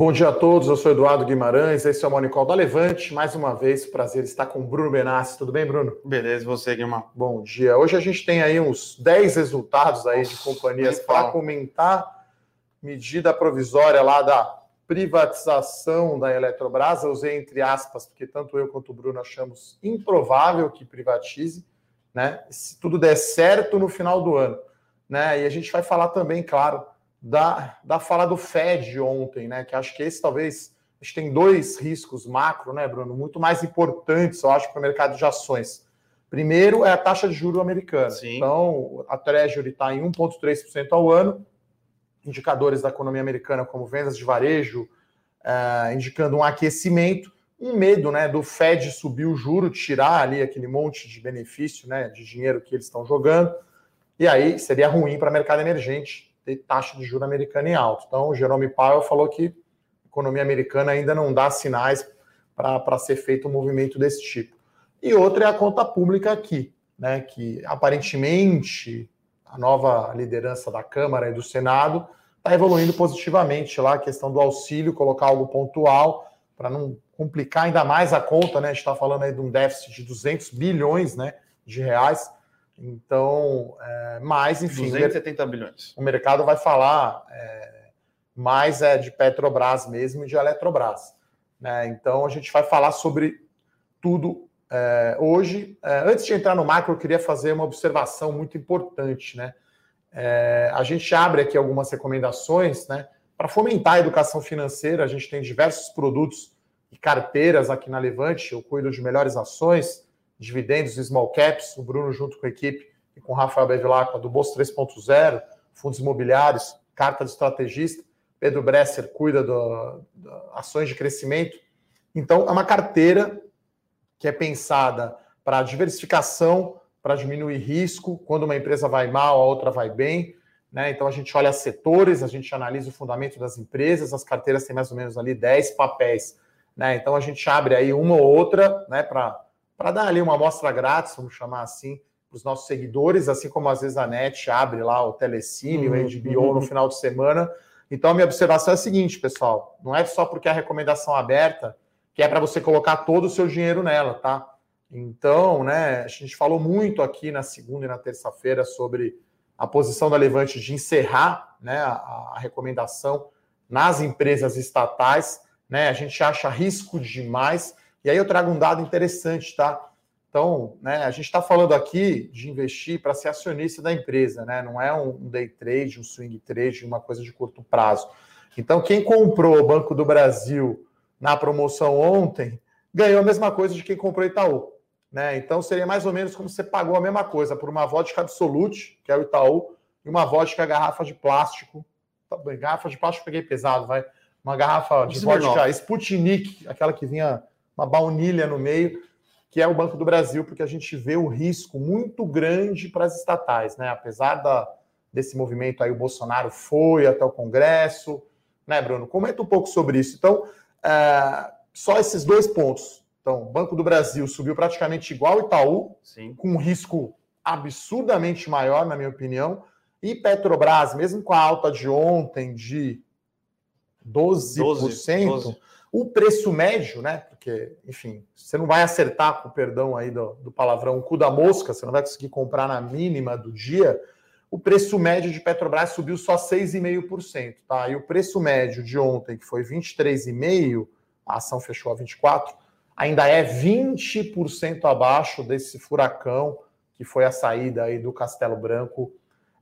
Bom dia a todos, eu sou Eduardo Guimarães, esse é o Monicol da Levante. Mais uma vez, prazer estar com o Bruno Benassi. Tudo bem, Bruno? Beleza, você, Guilherme. Bom dia. Hoje a gente tem aí uns 10 resultados aí de companhias para comentar. Medida provisória lá da privatização da Eletrobras. Eu usei entre aspas, porque tanto eu quanto o Bruno achamos improvável que privatize, né? Se tudo der certo no final do ano. Né? E a gente vai falar também, claro, da, da fala do Fed ontem, né? Que acho que esse talvez a gente tem dois riscos macro, né, Bruno, muito mais importantes, eu acho, para o mercado de ações. Primeiro é a taxa de juro americana. Sim. Então, a Treasury está em 1,3% ao ano. Indicadores da economia americana, como vendas de varejo, é, indicando um aquecimento, um medo né, do Fed subir o juro, tirar ali aquele monte de benefício né, de dinheiro que eles estão jogando. E aí seria ruim para o mercado emergente ter taxa de juros americana em alto. Então, o Jerome Powell falou que a economia americana ainda não dá sinais para ser feito um movimento desse tipo. E outra é a conta pública aqui, né, que aparentemente a nova liderança da Câmara e do Senado está evoluindo positivamente lá, a questão do auxílio, colocar algo pontual para não complicar ainda mais a conta, né? A gente está falando aí de um déficit de 200 bilhões né, de reais então, é, mais, enfim. 270 bilhões. O mercado vai falar é, mais é, de Petrobras mesmo e de Eletrobras. Né? Então, a gente vai falar sobre tudo é, hoje. É, antes de entrar no macro, eu queria fazer uma observação muito importante. Né? É, a gente abre aqui algumas recomendações né, para fomentar a educação financeira. A gente tem diversos produtos e carteiras aqui na Levante. Eu cuido de melhores ações dividendos small caps, o Bruno junto com a equipe e com o Rafael Bevilacqua do Bolsa 3.0, fundos imobiliários, carta de estrategista, Pedro Bresser cuida de ações de crescimento. Então, é uma carteira que é pensada para diversificação, para diminuir risco, quando uma empresa vai mal, a outra vai bem. Né? Então, a gente olha setores, a gente analisa o fundamento das empresas, as carteiras têm mais ou menos ali 10 papéis. Né? Então, a gente abre aí uma ou outra né, para para dar ali uma amostra grátis, vamos chamar assim, para os nossos seguidores, assim como às vezes a NET abre lá o Telecine, uhum, o HBO uhum. no final de semana. Então, a minha observação é a seguinte, pessoal: não é só porque a recomendação aberta que é para você colocar todo o seu dinheiro nela, tá? Então, né, a gente falou muito aqui na segunda e na terça-feira sobre a posição da Levante de encerrar né, a, a recomendação nas empresas estatais. Né, a gente acha risco demais. E aí eu trago um dado interessante, tá? Então, né, a gente está falando aqui de investir para ser acionista da empresa, né? Não é um day trade, um swing trade, uma coisa de curto prazo. Então, quem comprou o Banco do Brasil na promoção ontem ganhou a mesma coisa de quem comprou Itaú. Né? Então, seria mais ou menos como você pagou a mesma coisa por uma vodka Absolute, que é o Itaú, e uma vodka garrafa de plástico. Tá garrafa de plástico peguei pesado, vai. Uma garrafa de vodka Sputnik, aquela que vinha uma baunilha no meio, que é o Banco do Brasil, porque a gente vê o risco muito grande para as estatais, né? Apesar da, desse movimento aí, o Bolsonaro foi até o Congresso, né, Bruno? Comenta um pouco sobre isso. Então, é, só esses dois pontos. Então, o Banco do Brasil subiu praticamente igual ao Itaú, Sim. com um risco absurdamente maior, na minha opinião. E Petrobras, mesmo com a alta de ontem de 12%, 12, 12. O preço médio, né? porque, enfim, você não vai acertar, com perdão aí do, do palavrão, o cu da mosca, você não vai conseguir comprar na mínima do dia. O preço médio de Petrobras subiu só 6,5%, tá? E o preço médio de ontem, que foi 23,5%, a ação fechou a 24%, ainda é 20% abaixo desse furacão que foi a saída aí do Castelo Branco.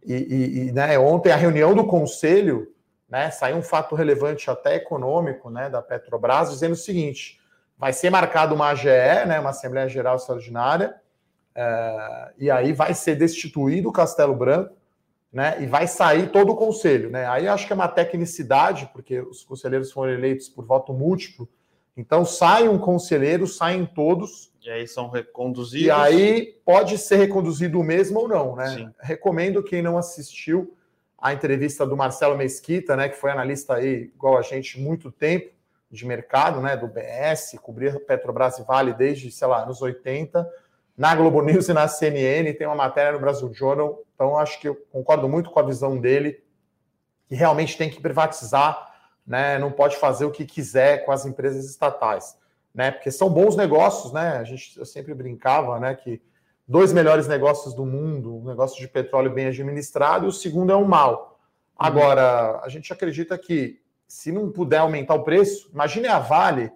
E, e, e né, ontem a reunião do conselho, né, saiu um fato relevante até econômico, né, da Petrobras, dizendo o seguinte: vai ser marcada uma AGE, né, uma Assembleia Geral Extraordinária, é, e aí vai ser destituído o Castelo Branco, né, e vai sair todo o conselho. Né? Aí acho que é uma tecnicidade, porque os conselheiros foram eleitos por voto múltiplo, então sai um conselheiro, saem todos. E aí são reconduzidos. E aí pode ser reconduzido o mesmo ou não, né? Sim. Recomendo quem não assistiu a entrevista do Marcelo Mesquita, né, que foi analista aí igual a gente muito tempo, de mercado, né, do BS, cobrir Petrobras e Vale desde, sei lá, nos 80, na Globo News e na CNN, tem uma matéria no Brasil Journal, então acho que eu concordo muito com a visão dele, que realmente tem que privatizar, né, não pode fazer o que quiser com as empresas estatais, né? Porque são bons negócios, né? A gente eu sempre brincava, né, que dois melhores negócios do mundo, um negócio de petróleo bem administrado e o segundo é um mal. Agora, a gente acredita que se não puder aumentar o preço, imagine a Vale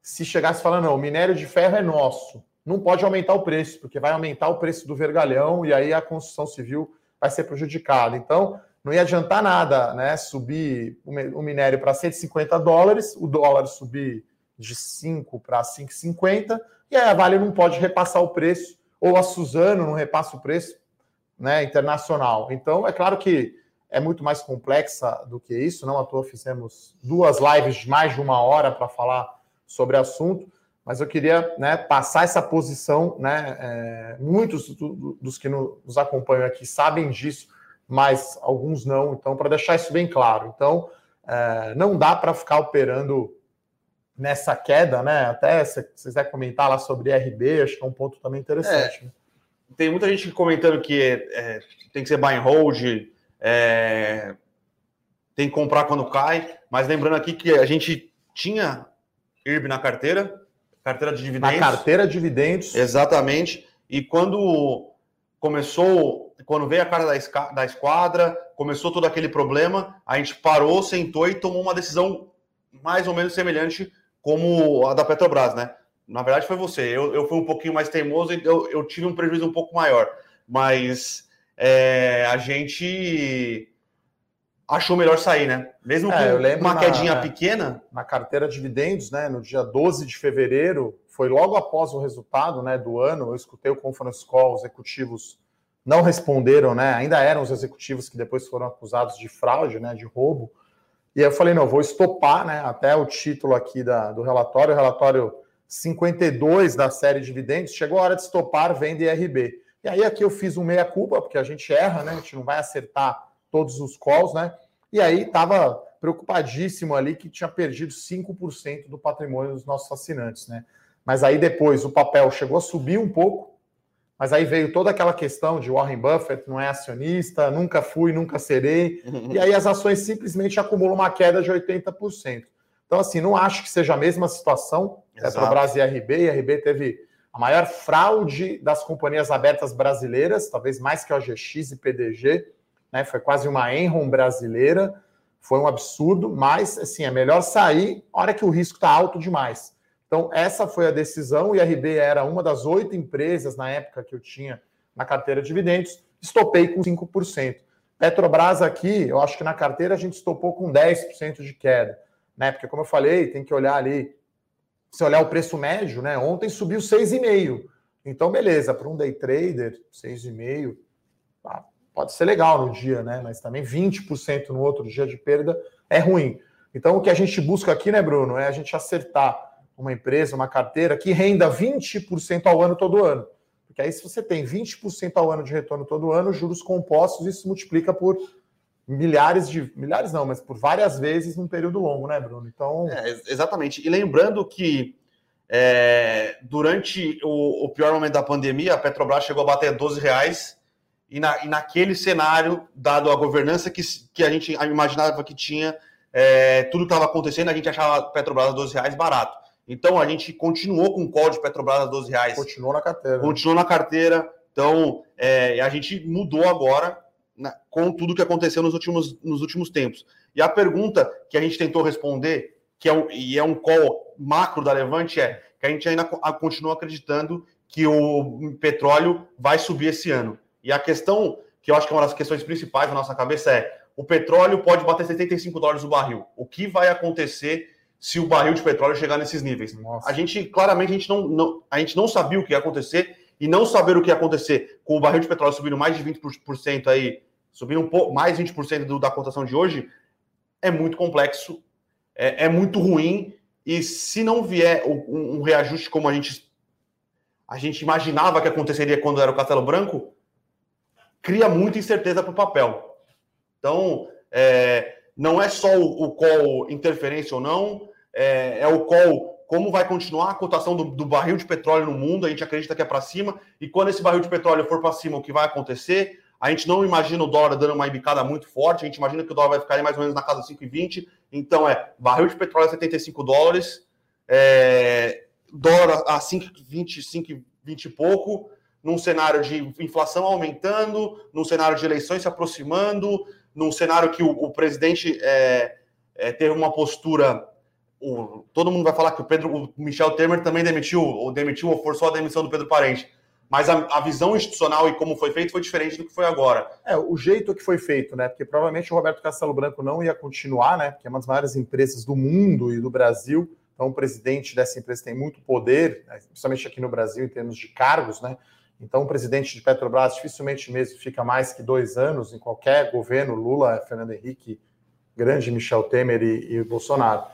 se chegasse falando, não, o minério de ferro é nosso, não pode aumentar o preço, porque vai aumentar o preço do vergalhão e aí a construção civil vai ser prejudicada. Então, não ia adiantar nada, né? Subir o minério para 150 dólares, o dólar subir de 5 para 5,50, e aí a Vale não pode repassar o preço, ou a Suzano não repassa o preço né, internacional. Então, é claro que é muito mais complexa do que isso, não à toa fizemos duas lives de mais de uma hora para falar sobre o assunto, mas eu queria né, passar essa posição, né? É, muitos do, dos que nos acompanham aqui sabem disso, mas alguns não. Então, para deixar isso bem claro. Então, é, não dá para ficar operando nessa queda, né? Até se você quiser comentar lá sobre RB, acho que é um ponto também interessante. É, né? Tem muita gente comentando que é, tem que ser buy and hold, é, tem que comprar quando cai, mas lembrando aqui que a gente tinha IRB na carteira, carteira de dividendos. Na carteira de dividendos. Exatamente. E quando começou, quando veio a cara da, da esquadra, começou todo aquele problema, a gente parou, sentou e tomou uma decisão mais ou menos semelhante como a da Petrobras, né? Na verdade foi você. Eu, eu fui um pouquinho mais teimoso e eu, eu tive um prejuízo um pouco maior. Mas é, a gente achou melhor sair, né? Mesmo é, com uma na, quedinha pequena. Na carteira de dividendos, né? No dia 12 de fevereiro, foi logo após o resultado né, do ano, eu escutei o conference call, os executivos não responderam, né? Ainda eram os executivos que depois foram acusados de fraude, né? De roubo. E aí eu falei, não, vou estopar, né? Até o título aqui da, do relatório, o relatório 52 da série de dividendos, chegou a hora de estopar venda IRB. E aí aqui eu fiz um meia-culpa, porque a gente erra, né? A gente não vai acertar todos os calls, né? E aí estava preocupadíssimo ali que tinha perdido 5% do patrimônio dos nossos assinantes, né? Mas aí depois o papel chegou a subir um pouco, mas aí veio toda aquela questão de Warren Buffett não é acionista, nunca fui, nunca serei, e aí as ações simplesmente acumulam uma queda de 80%. Então, assim, não acho que seja a mesma situação. Petrobras e RB, e RB teve a maior fraude das companhias abertas brasileiras, talvez mais que a OGX e PDG, né? Foi quase uma Enron brasileira, foi um absurdo, mas assim, é melhor sair na hora que o risco está alto demais. Então, essa foi a decisão. O IRB era uma das oito empresas na época que eu tinha na carteira de dividendos, estopei com 5%. Petrobras aqui, eu acho que na carteira a gente estopou com 10% de queda, né? Porque, como eu falei, tem que olhar ali, se olhar o preço médio, né? Ontem subiu 6,5%. Então, beleza, para um day trader, 6,5%, tá, pode ser legal no dia, né? Mas também 20% no outro dia de perda é ruim. Então, o que a gente busca aqui, né, Bruno, é a gente acertar uma empresa, uma carteira que renda 20% ao ano todo ano. Porque aí, se você tem 20% ao ano de retorno todo ano, juros compostos, isso multiplica por milhares de. Milhares não, mas por várias vezes num período longo, né, Bruno? Então. É, exatamente. E lembrando que é, durante o, o, pior momento da pandemia, a Petrobras chegou a bater 12 reais. E, na, e naquele cenário, dado a governança que, que a gente imaginava que tinha, é, tudo estava acontecendo, a gente achava a Petrobras a 12 reais barato. Então a gente continuou com o código Petrobras a 12 reais. Continuou na carteira. Continuou na carteira. Então é, a gente mudou agora né, com tudo que aconteceu nos últimos, nos últimos tempos. E a pergunta que a gente tentou responder, que é um, e é um call macro da Levante, é que a gente ainda continua acreditando que o petróleo vai subir esse ano. E a questão, que eu acho que é uma das questões principais da nossa cabeça, é o petróleo pode bater 75 dólares o barril. O que vai acontecer se o barril de petróleo chegar nesses níveis. Nossa. A gente, claramente, a gente não, não, a gente não sabia o que ia acontecer e não saber o que ia acontecer com o barril de petróleo subindo mais de 20% aí, subindo um pouco, mais 20% do, da cotação de hoje, é muito complexo, é, é, muito ruim e se não vier um, um reajuste como a gente a gente imaginava que aconteceria quando era o Castelo Branco, cria muita incerteza para o papel. Então, é, não é só o, o call interferência ou não, é, é o call como vai continuar a cotação do, do, barril de petróleo no mundo, a gente acredita que é para cima, e quando esse barril de petróleo for para cima, o que vai acontecer? A gente não imagina o dólar dando uma embicada muito forte, a gente imagina que o dólar vai ficar mais ou menos na casa de 5,20. Então é barril de petróleo a 75 dólares, é, dólar a 5,20, 5,20 e pouco, num cenário de inflação aumentando, num cenário de eleições se aproximando, num cenário que o, o presidente é, é, teve uma postura. O, todo mundo vai falar que o Pedro, o Michel Temer também demitiu, ou demitiu ou forçou a demissão do Pedro Parente. Mas a, a, visão institucional e como foi feito foi diferente do que foi agora. É, o jeito que foi feito, né? Porque provavelmente o Roberto Castelo Branco não ia continuar, né? Porque é uma das maiores empresas do mundo e do Brasil. Então, o presidente dessa empresa tem muito poder, né, principalmente aqui no Brasil, em termos de cargos, né? Então, o presidente de Petrobras dificilmente mesmo fica mais que dois anos em qualquer governo, Lula, Fernando Henrique, grande Michel Temer e, e Bolsonaro.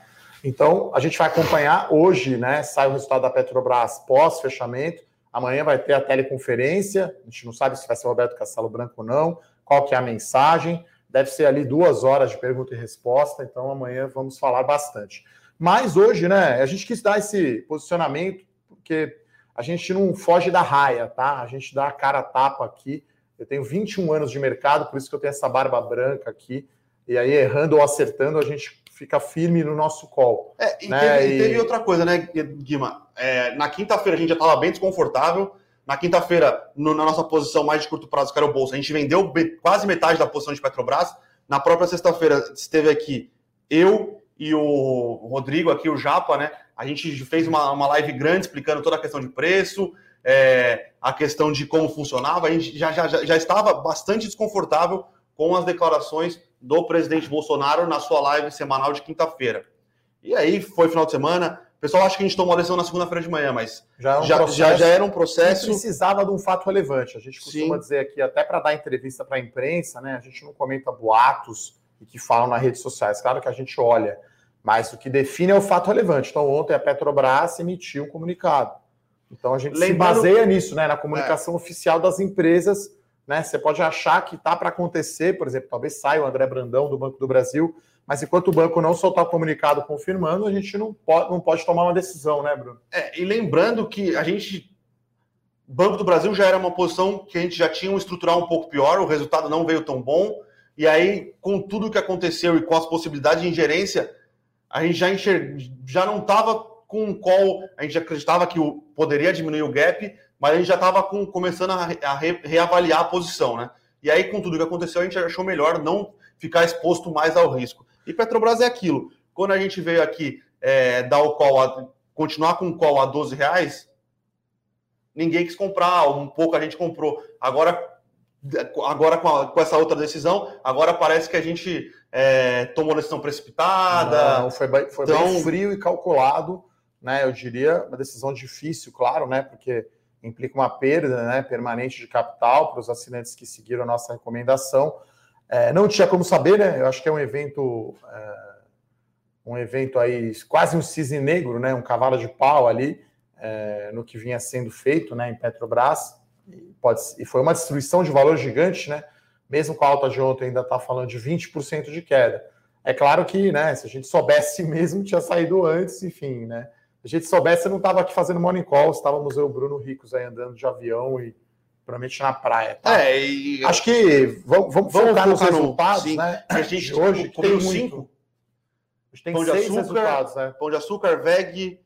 Então, a gente vai acompanhar hoje, né? Sai o resultado da Petrobras pós-fechamento. Amanhã vai ter a teleconferência. A gente não sabe se vai ser Roberto Castelo Branco ou não, qual que é a mensagem. Deve ser ali duas horas de pergunta e resposta, então amanhã vamos falar bastante. Mas hoje, né, a gente quis dar esse posicionamento, porque a gente não foge da raia, tá? A gente dá a cara a tapa aqui. Eu tenho 21 anos de mercado, por isso que eu tenho essa barba branca aqui. E aí, errando ou acertando, a gente fica firme no nosso call. É, e, né? teve, e... teve, outra coisa, né, Guima? É, na quinta-feira a gente já estava bem desconfortável. Na quinta-feira, na nossa posição mais de curto prazo, que era o bolso, a gente vendeu quase metade da posição de Petrobras. Na própria sexta-feira, esteve aqui eu e o Rodrigo, aqui o Japa, né? A gente fez uma, uma live grande explicando toda a questão de preço, é, a questão de como funcionava. A gente já, já, já estava bastante desconfortável com as declarações do presidente Bolsonaro na sua live semanal de quinta-feira. E aí foi final de semana. O pessoal acha que a gente tomou a decisão na segunda-feira de manhã, mas já, é um já, já, já, era um processo. precisava de um fato relevante. A gente costuma Sim. dizer aqui, até para dar entrevista para a imprensa, né? A gente não comenta boatos e que falam nas redes sociais. Claro que a gente olha, mas o que define é o fato relevante. Então, ontem a Petrobras emitiu um comunicado. Então, a gente Lembrando... se baseia nisso, né? Na comunicação é. oficial das empresas. Né? Você pode achar que está para acontecer, por exemplo, talvez saia o André Brandão do Banco do Brasil, mas enquanto o banco não soltar o comunicado confirmando, a gente não pode, não pode tomar uma decisão, né, Bruno? É, e lembrando que a gente. Banco do Brasil já era uma posição que a gente já tinha um estrutural um pouco pior, o resultado não veio tão bom. E aí, com tudo o que aconteceu e com as possibilidades de ingerência, a gente já, já não estava com um call, a gente acreditava que o... poderia diminuir o gap, mas a gente já estava com... começando a, a re... reavaliar a posição, né? E aí, com tudo que aconteceu, a gente achou melhor não ficar exposto mais ao risco. E Petrobras é aquilo. Quando a gente veio aqui é, dar o call, a... continuar com o call a 12 reais, ninguém quis comprar, um pouco a gente comprou. Agora, agora com, a... com essa outra decisão, agora parece que a gente é, tomou decisão precipitada. Não, foi, bem, foi então... bem frio e calculado, né? Eu diria uma decisão difícil, claro, né? Porque implica uma perda né, permanente de capital para os assinantes que seguiram a nossa recomendação. É, não tinha como saber, né? Eu acho que é um evento, é, um evento aí, quase um cisne negro, né? Um cavalo de pau ali é, no que vinha sendo feito, né? Em Petrobras. E, pode, e foi uma destruição de valor gigante, né? mesmo com a alta de ontem, ainda está falando de 20% de queda. É claro que, né, se a gente soubesse mesmo, tinha saído antes, enfim, né? Se a gente soubesse, eu não estava aqui fazendo morning call, estávamos eu e o Bruno Ricos aí andando de avião e provavelmente na praia. Tá? É, e... Acho que vamos, vamos, vamos focar nos resultados, sim. né? A gente hoje tem cinco. A gente tem Pão seis açúcar, resultados, né? Pão de açúcar, VEG,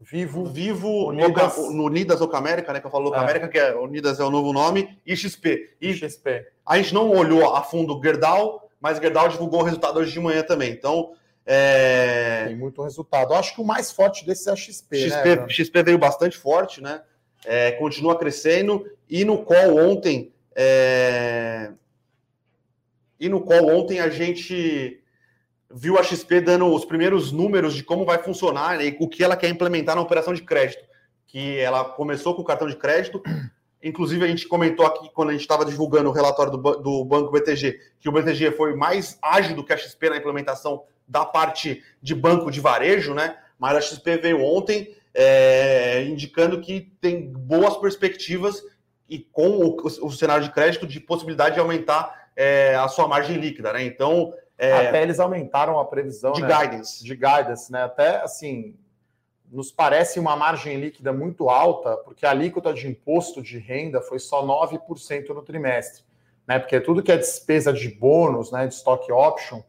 Vivo, Vivo Unidas, no Unidas Ocamérica, né? Que eu falo Ocamérica, é. que é Unidas é o novo nome, e XP. E XP. A gente não olhou a fundo o Gerdau, mas Gerdau divulgou o resultado hoje de manhã também. Então. É... Tem muito resultado. Eu acho que o mais forte desse é a XP. XP, né, XP veio bastante forte, né? É, continua crescendo. E no call ontem. É... E no call ontem a gente viu a XP dando os primeiros números de como vai funcionar né, e o que ela quer implementar na operação de crédito. Que ela começou com o cartão de crédito. Inclusive, a gente comentou aqui quando a gente estava divulgando o relatório do, do Banco BTG, que o BTG foi mais ágil do que a XP na implementação da parte de banco de varejo, né? Mas a XP veio ontem é, indicando que tem boas perspectivas e com o, o, cenário de crédito de possibilidade de aumentar é, a sua margem líquida, né? Então, é, Até eles aumentaram a previsão de né? guidance. De guidance, né? Até assim, nos parece uma margem líquida muito alta, porque a alíquota de imposto de renda foi só 9% no trimestre. né? Porque tudo que é despesa de bônus, né, de stock option,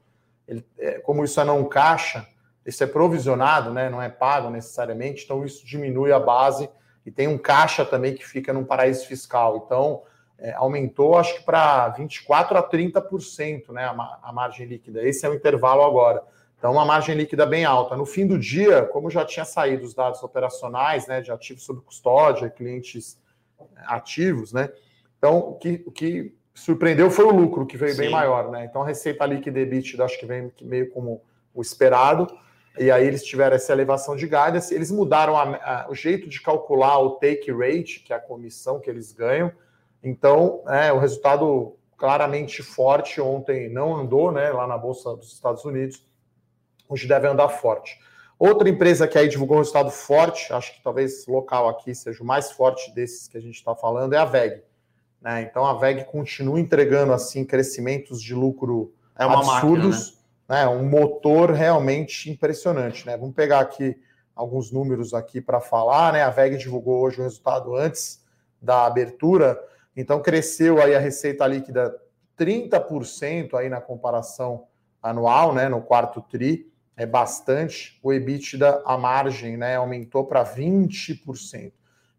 ele, é, como isso é não caixa, isso é provisionado, né, não é pago necessariamente, então isso diminui a base e tem um caixa também que fica num paraíso fiscal. Então, é, aumentou, acho que para 24% a 30%, né, a, a margem líquida. Esse é o intervalo agora. Então, uma margem líquida bem alta. No fim do dia, como já tinha saído os dados operacionais, né, de ativos sob custódia, clientes ativos, né, então o que, o que surpreendeu foi o lucro, que veio Sim. bem maior, né, então a receita líquida EBITDA acho que vem meio como o esperado, e aí eles tiveram essa elevação de guidance, eles mudaram a, a, o jeito de calcular o take rate, que é a comissão que eles ganham, então é, o resultado claramente forte ontem não andou, né, lá na Bolsa dos Estados Unidos, hoje deve andar forte. Outra empresa que aí divulgou um resultado forte, acho que talvez local aqui seja o mais forte desses que a gente está falando, é a VEG. Né? Então a VEG continua entregando assim crescimentos de lucro é absurdos, máquina, né? né? um motor realmente impressionante. Né? Vamos pegar aqui alguns números aqui para falar. Né? A VEG divulgou hoje o resultado antes da abertura, então cresceu aí a receita líquida 30% aí na comparação anual, né? no quarto tri é bastante, o EBITDA, a margem, né, aumentou para 20%.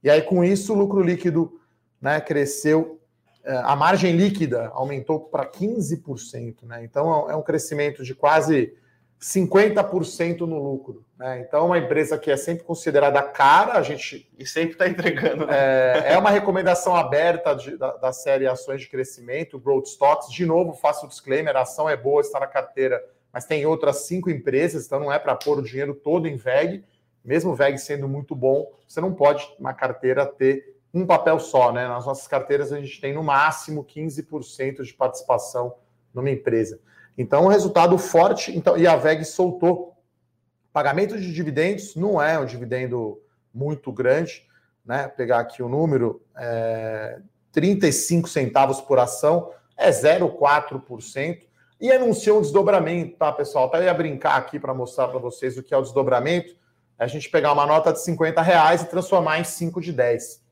E aí, com isso, o lucro líquido né, cresceu, é, a margem líquida aumentou para 15%. Né? Então, é um crescimento de quase 50% no lucro. Né? Então, é uma empresa que é sempre considerada cara, a gente. E sempre está entregando. Né? É, é, uma recomendação aberta de, da, da série Ações de Crescimento, Growth Stocks. De novo, faço o disclaimer: a ação é boa, está na carteira mas tem outras cinco empresas, então não é para pôr o dinheiro todo em VEG, mesmo o VEG sendo muito bom, você não pode, uma carteira, ter um papel só, né? Nas nossas carteiras a gente tem no máximo 15% de participação numa empresa. Então, um resultado forte, então, e a VEG soltou. Pagamento de dividendos não é um dividendo muito grande, né? Pegar aqui o número, é, 35 centavos por ação, é 0,4% e anunciou um desdobramento, tá, pessoal? Até ia brincar aqui para mostrar para vocês o que é o desdobramento. É a gente pegar uma nota de 50 reais e transformar em 5 de 10.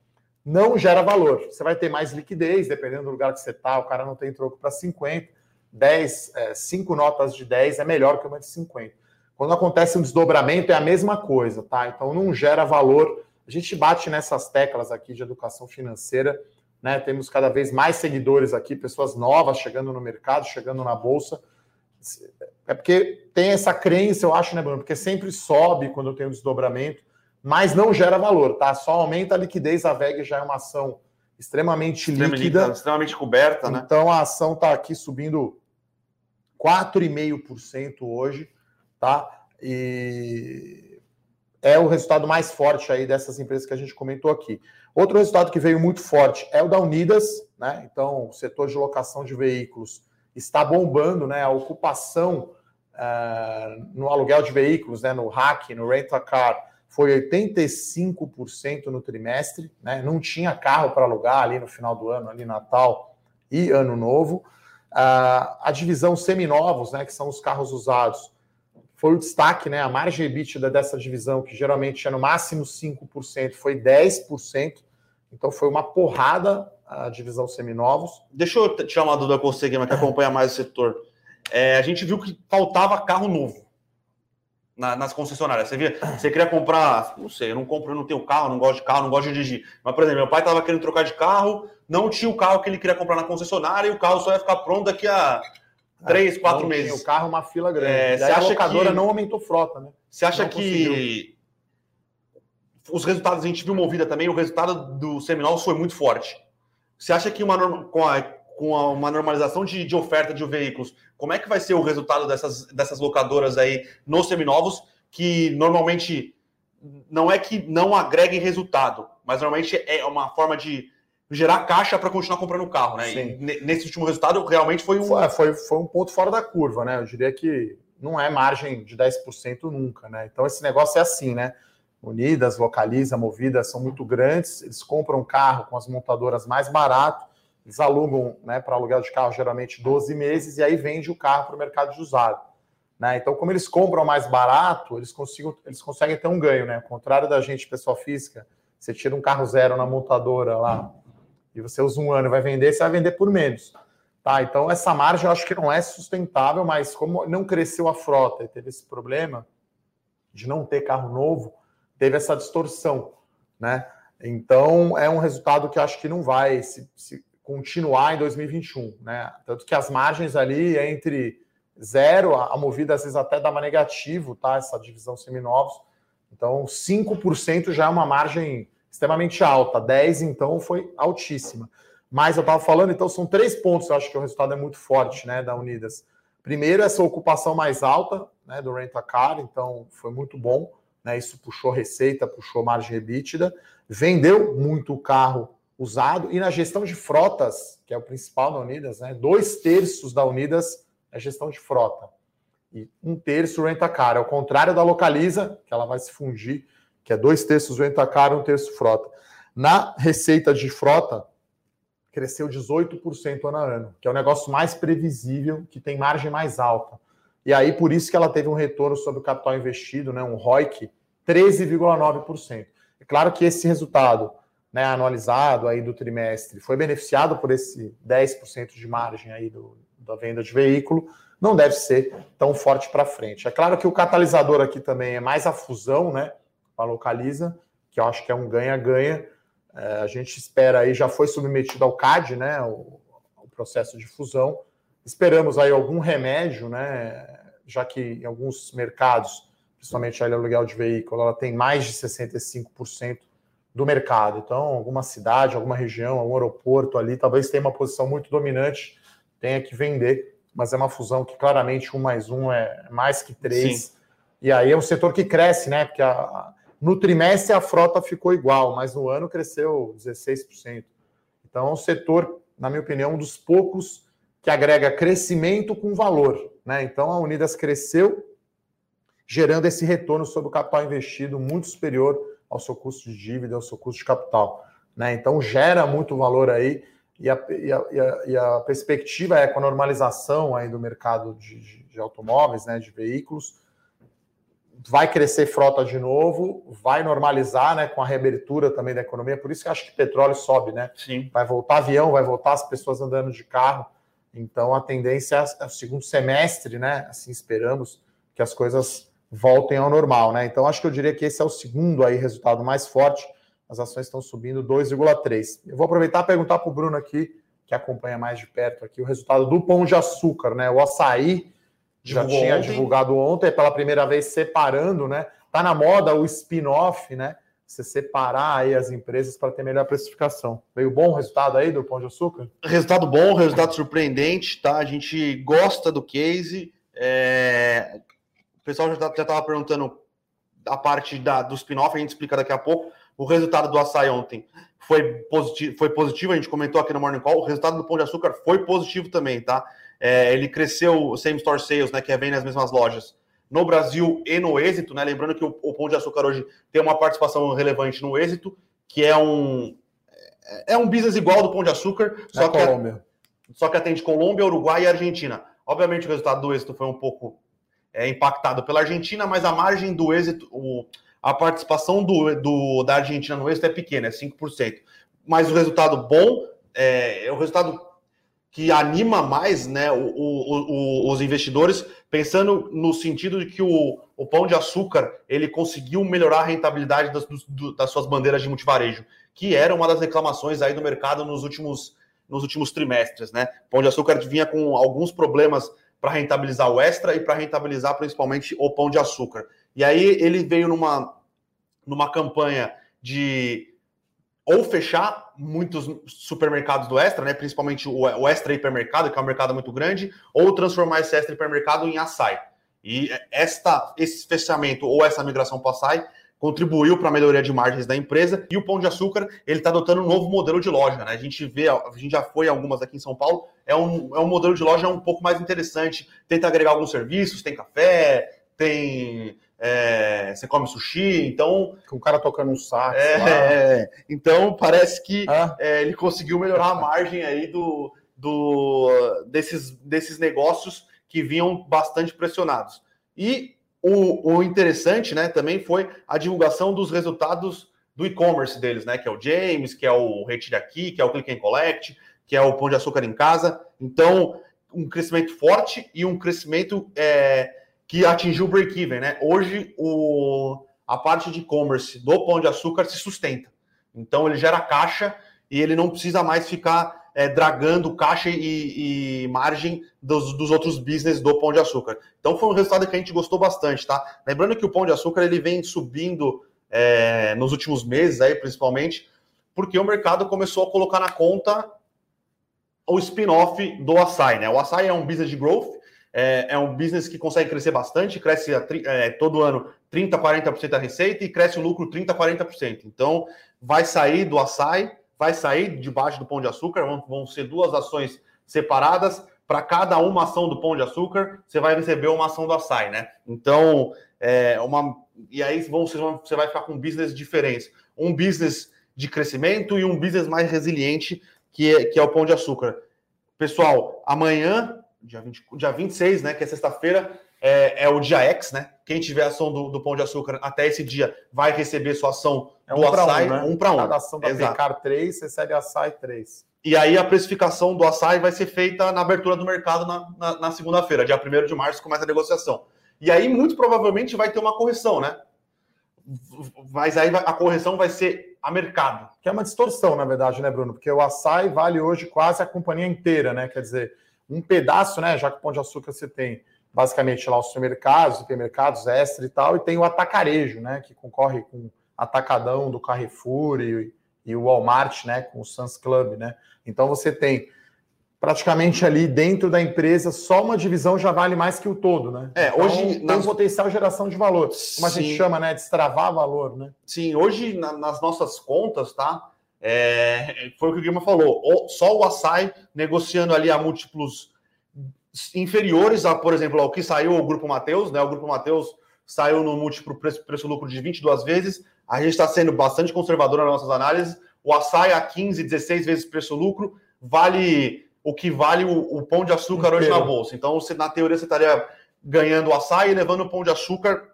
Não gera valor. Você vai ter mais liquidez, dependendo do lugar que você está. O cara não tem troco para 50. 10, é, 5 notas de 10 é melhor que uma de 50. Quando acontece um desdobramento, é a mesma coisa, tá? Então não gera valor. A gente bate nessas teclas aqui de educação financeira né? Temos cada vez mais seguidores aqui, pessoas novas chegando no mercado, chegando na bolsa. É porque tem essa crença, eu acho, né, Bruno? Porque sempre sobe quando tem um desdobramento, mas não gera valor, tá? Só aumenta a liquidez. A VEG já é uma ação extremamente, extremamente líquida, extremamente coberta, né? Então a ação está aqui subindo 4,5% hoje, tá? E é o resultado mais forte aí dessas empresas que a gente comentou aqui. Outro resultado que veio muito forte é o da Unidas, né? Então, o setor de locação de veículos está bombando, né? A ocupação uh, no aluguel de veículos, né? No hack, no rental car, foi 85% no trimestre, né? Não tinha carro para alugar ali no final do ano, ali Natal e Ano Novo. Uh, a divisão seminovos, né? Que são os carros usados, foi o destaque, né? A margem EBITDA dessa divisão, que geralmente é no máximo 5%, foi 10%. Então foi uma porrada a divisão seminovos. Deixa eu tirar uma dúvida com você, que acompanha mais o setor. É, a gente viu que faltava carro novo na, nas concessionárias. Você via, você queria comprar, não sei, eu não compro, eu não tenho carro, não gosto de carro, não gosto de dirigir. Mas, por exemplo, meu pai estava querendo trocar de carro, não tinha o carro que ele queria comprar na concessionária e o carro só ia ficar pronto daqui a Três, quatro meses. O carro uma fila grande. É, você acha a locadora que... não aumentou frota, né? Você acha não que conseguiu. os resultados a gente viu movida também, o resultado do Seminole foi muito forte. Você acha que uma, com, a, com a, uma normalização de, de, oferta de veículos, como é que vai ser o resultado dessas, dessas locadoras aí nos seminovos, que normalmente não é que não agreguem resultado, mas normalmente é uma forma de gerar caixa para continuar comprando o carro, né? Nesse último resultado, realmente foi um. Foi, foi, foi, um ponto fora da curva, né? Eu diria que não é margem de 10% nunca, né? Então esse negócio é assim, né? Unidas, Localiza, Movida são muito grandes, eles compram carro com as montadoras mais barato, eles alugam né, para aluguel de carro geralmente 12 meses e aí vende o carro para o mercado de usado. Né? Então, como eles compram mais barato, eles, consigam, eles conseguem ter um ganho, né? Ao contrário da gente, pessoa física, você tira um carro zero na montadora lá, e você usa um ano e vai vender, você vai vender por menos. Tá, então essa margem eu acho que não é sustentável, mas como não cresceu a frota e teve esse problema de não ter carro novo, teve essa distorção, né? Então é um resultado que eu acho que não vai se, se continuar em 2021, né? Tanto que as margens ali entre zero, a movida às vezes até dava negativo, tá? Essa divisão seminovos. Então 5% já é uma margem extremamente alta, 10 então foi altíssima. Mas eu estava falando, então são três pontos, eu acho que o resultado é muito forte, né, da Unidas. Primeiro, essa ocupação mais alta, né, do rent-a-car, então foi muito bom, né, isso puxou receita, puxou margem EBITDA, vendeu muito carro usado, e na gestão de frotas, que é o principal da Unidas, né, dois terços da Unidas é gestão de frota, e um terço rent-a-car, ao contrário da Localiza, que ela vai se fundir, que é dois terços rent-a-car, um terço frota. Na receita de frota, cresceu 18% ano a ano, que é o negócio mais previsível, que tem margem mais alta. E aí, por isso que ela teve um retorno sobre o capital investido, né, um ROIC, 13,9%. É claro que esse resultado né, anualizado aí do trimestre foi beneficiado por esse 10% de margem aí do, da venda de veículo, não deve ser tão forte para frente. É claro que o catalisador aqui também é mais a fusão, né, a Localiza, que eu acho que é um ganha-ganha, é, a gente espera aí, já foi submetido ao CAD, né, o, o, processo de fusão. Esperamos aí algum remédio, né, já que em alguns mercados, principalmente a aluguel de veículo, ela tem mais de 65% do mercado. Então, alguma cidade, alguma região, algum aeroporto ali, talvez tenha uma posição muito dominante, tenha que vender, mas é uma fusão que claramente um mais um é mais que três. Sim. E aí é um setor que cresce, né? Porque a, no trimestre a frota ficou igual, mas no ano cresceu 16%. Então é um setor, na minha opinião, um dos poucos que agrega crescimento com valor. Né? Então a Unidas cresceu, gerando esse retorno sobre o capital investido muito superior ao seu custo de dívida, ao seu custo de capital. Né? Então gera muito valor aí. E a, e, a, e a, perspectiva é com a normalização aí do mercado de, de, de automóveis, né, de veículos, vai crescer frota de novo, vai normalizar, né, com a reabertura também da economia. Por isso que acho que petróleo sobe, né? Sim. Vai voltar avião, vai voltar as pessoas andando de carro. Então a tendência é o segundo semestre, né? Assim esperamos que as coisas voltem ao normal, né? Então acho que eu diria que esse é o segundo aí resultado mais forte. As ações estão subindo 2,3. Eu vou aproveitar e perguntar para o Bruno aqui, que acompanha mais de perto aqui, o resultado do pão de açúcar, né? O açaí já tinha ontem. divulgado ontem, pela primeira vez separando, né? Tá na moda o spin-off, né? Você separar aí as empresas para ter melhor precificação. Veio bom o resultado aí do Pão de Açúcar? Resultado bom, resultado surpreendente, tá? A gente gosta do case. É... O pessoal já estava tá, perguntando a parte da, do spin-off, a gente explica daqui a pouco. O resultado do açaí ontem foi positivo, foi positivo, a gente comentou aqui no Morning Call. O resultado do Pão de Açúcar foi positivo também, tá? É, ele cresceu o same store sales, né, que é bem nas mesmas lojas, no Brasil e no êxito, né? Lembrando que o, o Pão de Açúcar hoje tem uma participação relevante no êxito, que é um é um business igual do Pão de Açúcar, só que, só que atende Colômbia, Uruguai e Argentina. Obviamente o resultado do êxito foi um pouco é, impactado pela Argentina, mas a margem do êxito, o, a participação do, do, da Argentina no êxito é pequena, é 5%. Mas o resultado bom, é, é o resultado que anima mais né, o, o, o, os investidores, pensando no sentido de que o, pão de açúcar ele conseguiu melhorar a rentabilidade das, do, das suas bandeiras de multivarejo, que era uma das reclamações aí do mercado nos últimos, nos últimos trimestres. Né? O pão de açúcar vinha com alguns problemas para rentabilizar o extra e para rentabilizar principalmente o pão de açúcar. E aí ele veio numa, numa campanha de ou fechar muitos supermercados do Extra, né, principalmente o, Extra Hipermercado, que é um mercado muito grande, ou transformar esse Extra Hipermercado em açaí. E esta, esse fechamento ou essa migração para açaí contribuiu para a melhoria de margens da empresa e o Pão de Açúcar ele está adotando um novo modelo de loja, né? A gente vê, a gente já foi algumas aqui em São Paulo, é um, é um modelo de loja um pouco mais interessante, tenta agregar alguns serviços, tem café, tem é, você come sushi, então. Com o cara tocando um saco. É, então parece que ah. é, ele conseguiu melhorar a margem aí do, do, desses, desses negócios que vinham bastante pressionados. E o, o interessante né, também foi a divulgação dos resultados do e-commerce deles, né? Que é o James, que é o Retire Aqui, que é o Click and Collect, que é o Pão de Açúcar em casa. Então, um crescimento forte e um crescimento é, que atingiu o break-even, né? Hoje, o, a parte de e-commerce do Pão de Açúcar se sustenta. Então, ele gera caixa e ele não precisa mais ficar é, dragando caixa e, e margem dos, dos, outros business do Pão de Açúcar. Então foi um resultado que a gente gostou bastante, tá? Lembrando que o Pão de Açúcar ele vem subindo é, nos últimos meses aí, principalmente, porque o mercado começou a colocar na conta o spin-off do Açaí, né? O Açaí é um business de growth, é, é um business que consegue crescer bastante, cresce a, é, todo ano 30%, 40% da receita e cresce o lucro 30%, 40%. Então, vai sair do Açaí vai sair debaixo do Pão de Açúcar, vão, vão ser duas ações separadas. Para cada uma ação do Pão de Açúcar, você vai receber uma ação do açaí, né? Então, é uma. E aí vão, você vai ficar com business diferentes. Um business de crescimento e um business mais resiliente, que é, que é o Pão de Açúcar. Pessoal, amanhã, dia, 20, dia 26, né? Que é sexta-feira, é, é, o dia X, né? Quem tiver ação do, do, Pão de Açúcar até esse dia vai receber sua ação é um do açaí, um, né? um para um. Cada ação da Exato. Pecar 3, recebe açaí 3. E aí a precificação do açaí vai ser feita na abertura do mercado na, na, na segunda-feira, dia 1 de março, começa a negociação. E aí, muito provavelmente, vai ter uma correção, né? Mas aí a correção vai ser a mercado. Que é uma distorção, na verdade, né, Bruno? Porque o açaí vale hoje quase a companhia inteira, né? Quer dizer, um pedaço, né? Já que o Pão de Açúcar você tem basicamente lá os supermercados, supermercados extra e tal, e tem o atacarejo, né, que concorre com Atacadão do Carrefour e, e o Walmart, né, com o Suns Club, né. Então você tem praticamente ali dentro da empresa só uma divisão já vale mais que o todo, né? É, então, hoje tem nas... um potencial geração de valor, como Sim. a gente chama, né, destravar valor, né? Sim, hoje na, nas nossas contas, tá? É, foi o que o Guilherme falou. Só o açaí negociando ali a múltiplos inferiores a, por exemplo, ao que saiu o Grupo Mateus, né? O Grupo Mateus saiu no múltiplo preço-lucro de 22 vezes. A gente está sendo bastante conservador nas nossas análises. O açaí a 15, 16 vezes preço-lucro vale o que vale o, o pão de açúcar Inteiro. hoje na bolsa. Então, você, na teoria, você estaria ganhando o açaí e levando o pão de açúcar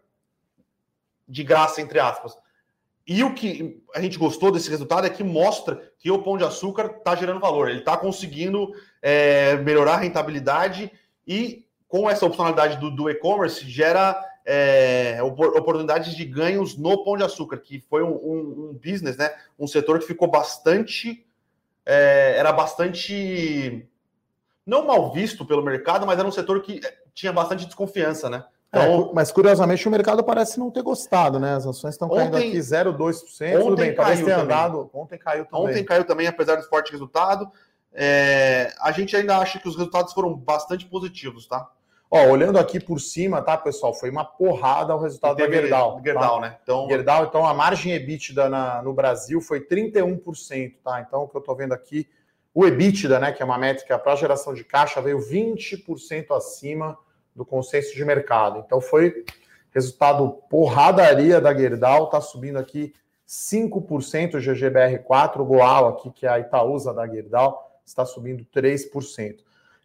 de graça, entre aspas. E o que a gente gostou desse resultado é que mostra que o pão de açúcar está gerando valor, ele está conseguindo é, melhorar a rentabilidade e com essa opcionalidade do, do e-commerce gera é, oportunidades de ganhos no pão de açúcar, que foi um, um, um business, né? Um setor que ficou bastante. É, era bastante. Não mal visto pelo mercado, mas era um setor que tinha bastante desconfiança, né? Então, é, mas curiosamente o mercado parece não ter gostado, né? As ações estão caindo ontem, aqui 0,2%. Ontem bem, caiu andado. Ontem caiu também. Ontem caiu também, apesar do forte resultado. É, a gente ainda acha que os resultados foram bastante positivos, tá? Ó, olhando aqui por cima, tá, pessoal? Foi uma porrada o resultado da Gerdau. Gerdau, tá? né? Então... Gerdau, então a margem EBITDA na, no Brasil foi 31%, tá? Então o que eu tô vendo aqui, o EBITDA, né, que é uma métrica para geração de caixa, veio 20% acima do consenso de mercado. Então foi resultado porradaria da Gerdau, está subindo aqui 5% o GGBR4, o Goal aqui, que é a Itaúsa da Gerdau, está subindo 3%.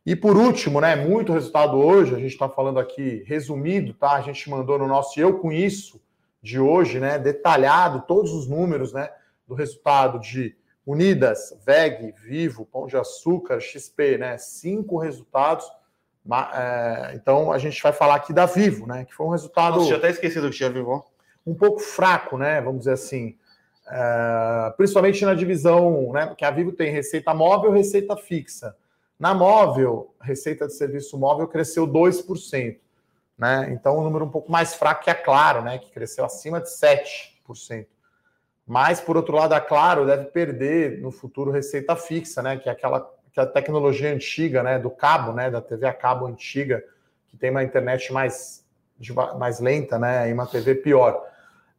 E por último, né, muito resultado hoje, a gente está falando aqui resumido, tá? A gente mandou no nosso Eu Com Isso de hoje, né, detalhado todos os números, né, do resultado de Unidas, VEG, Vivo, Pão de Açúcar, XP, né, cinco resultados então a gente vai falar aqui da Vivo, né? Que foi um resultado. Nossa, tinha até esquecido que tinha Vivo. Um pouco fraco, né? Vamos dizer assim. É, principalmente na divisão, né? Que a Vivo tem receita móvel e receita fixa. Na móvel, receita de serviço móvel cresceu 2%. Né? Então, um número um pouco mais fraco que a Claro, né? Que cresceu acima de 7%. Mas, por outro lado, a Claro deve perder no futuro receita fixa, né? Que é aquela que a tecnologia antiga, né, do cabo, né, da TV a cabo antiga, que tem uma internet mais, mais lenta, né, e uma TV pior.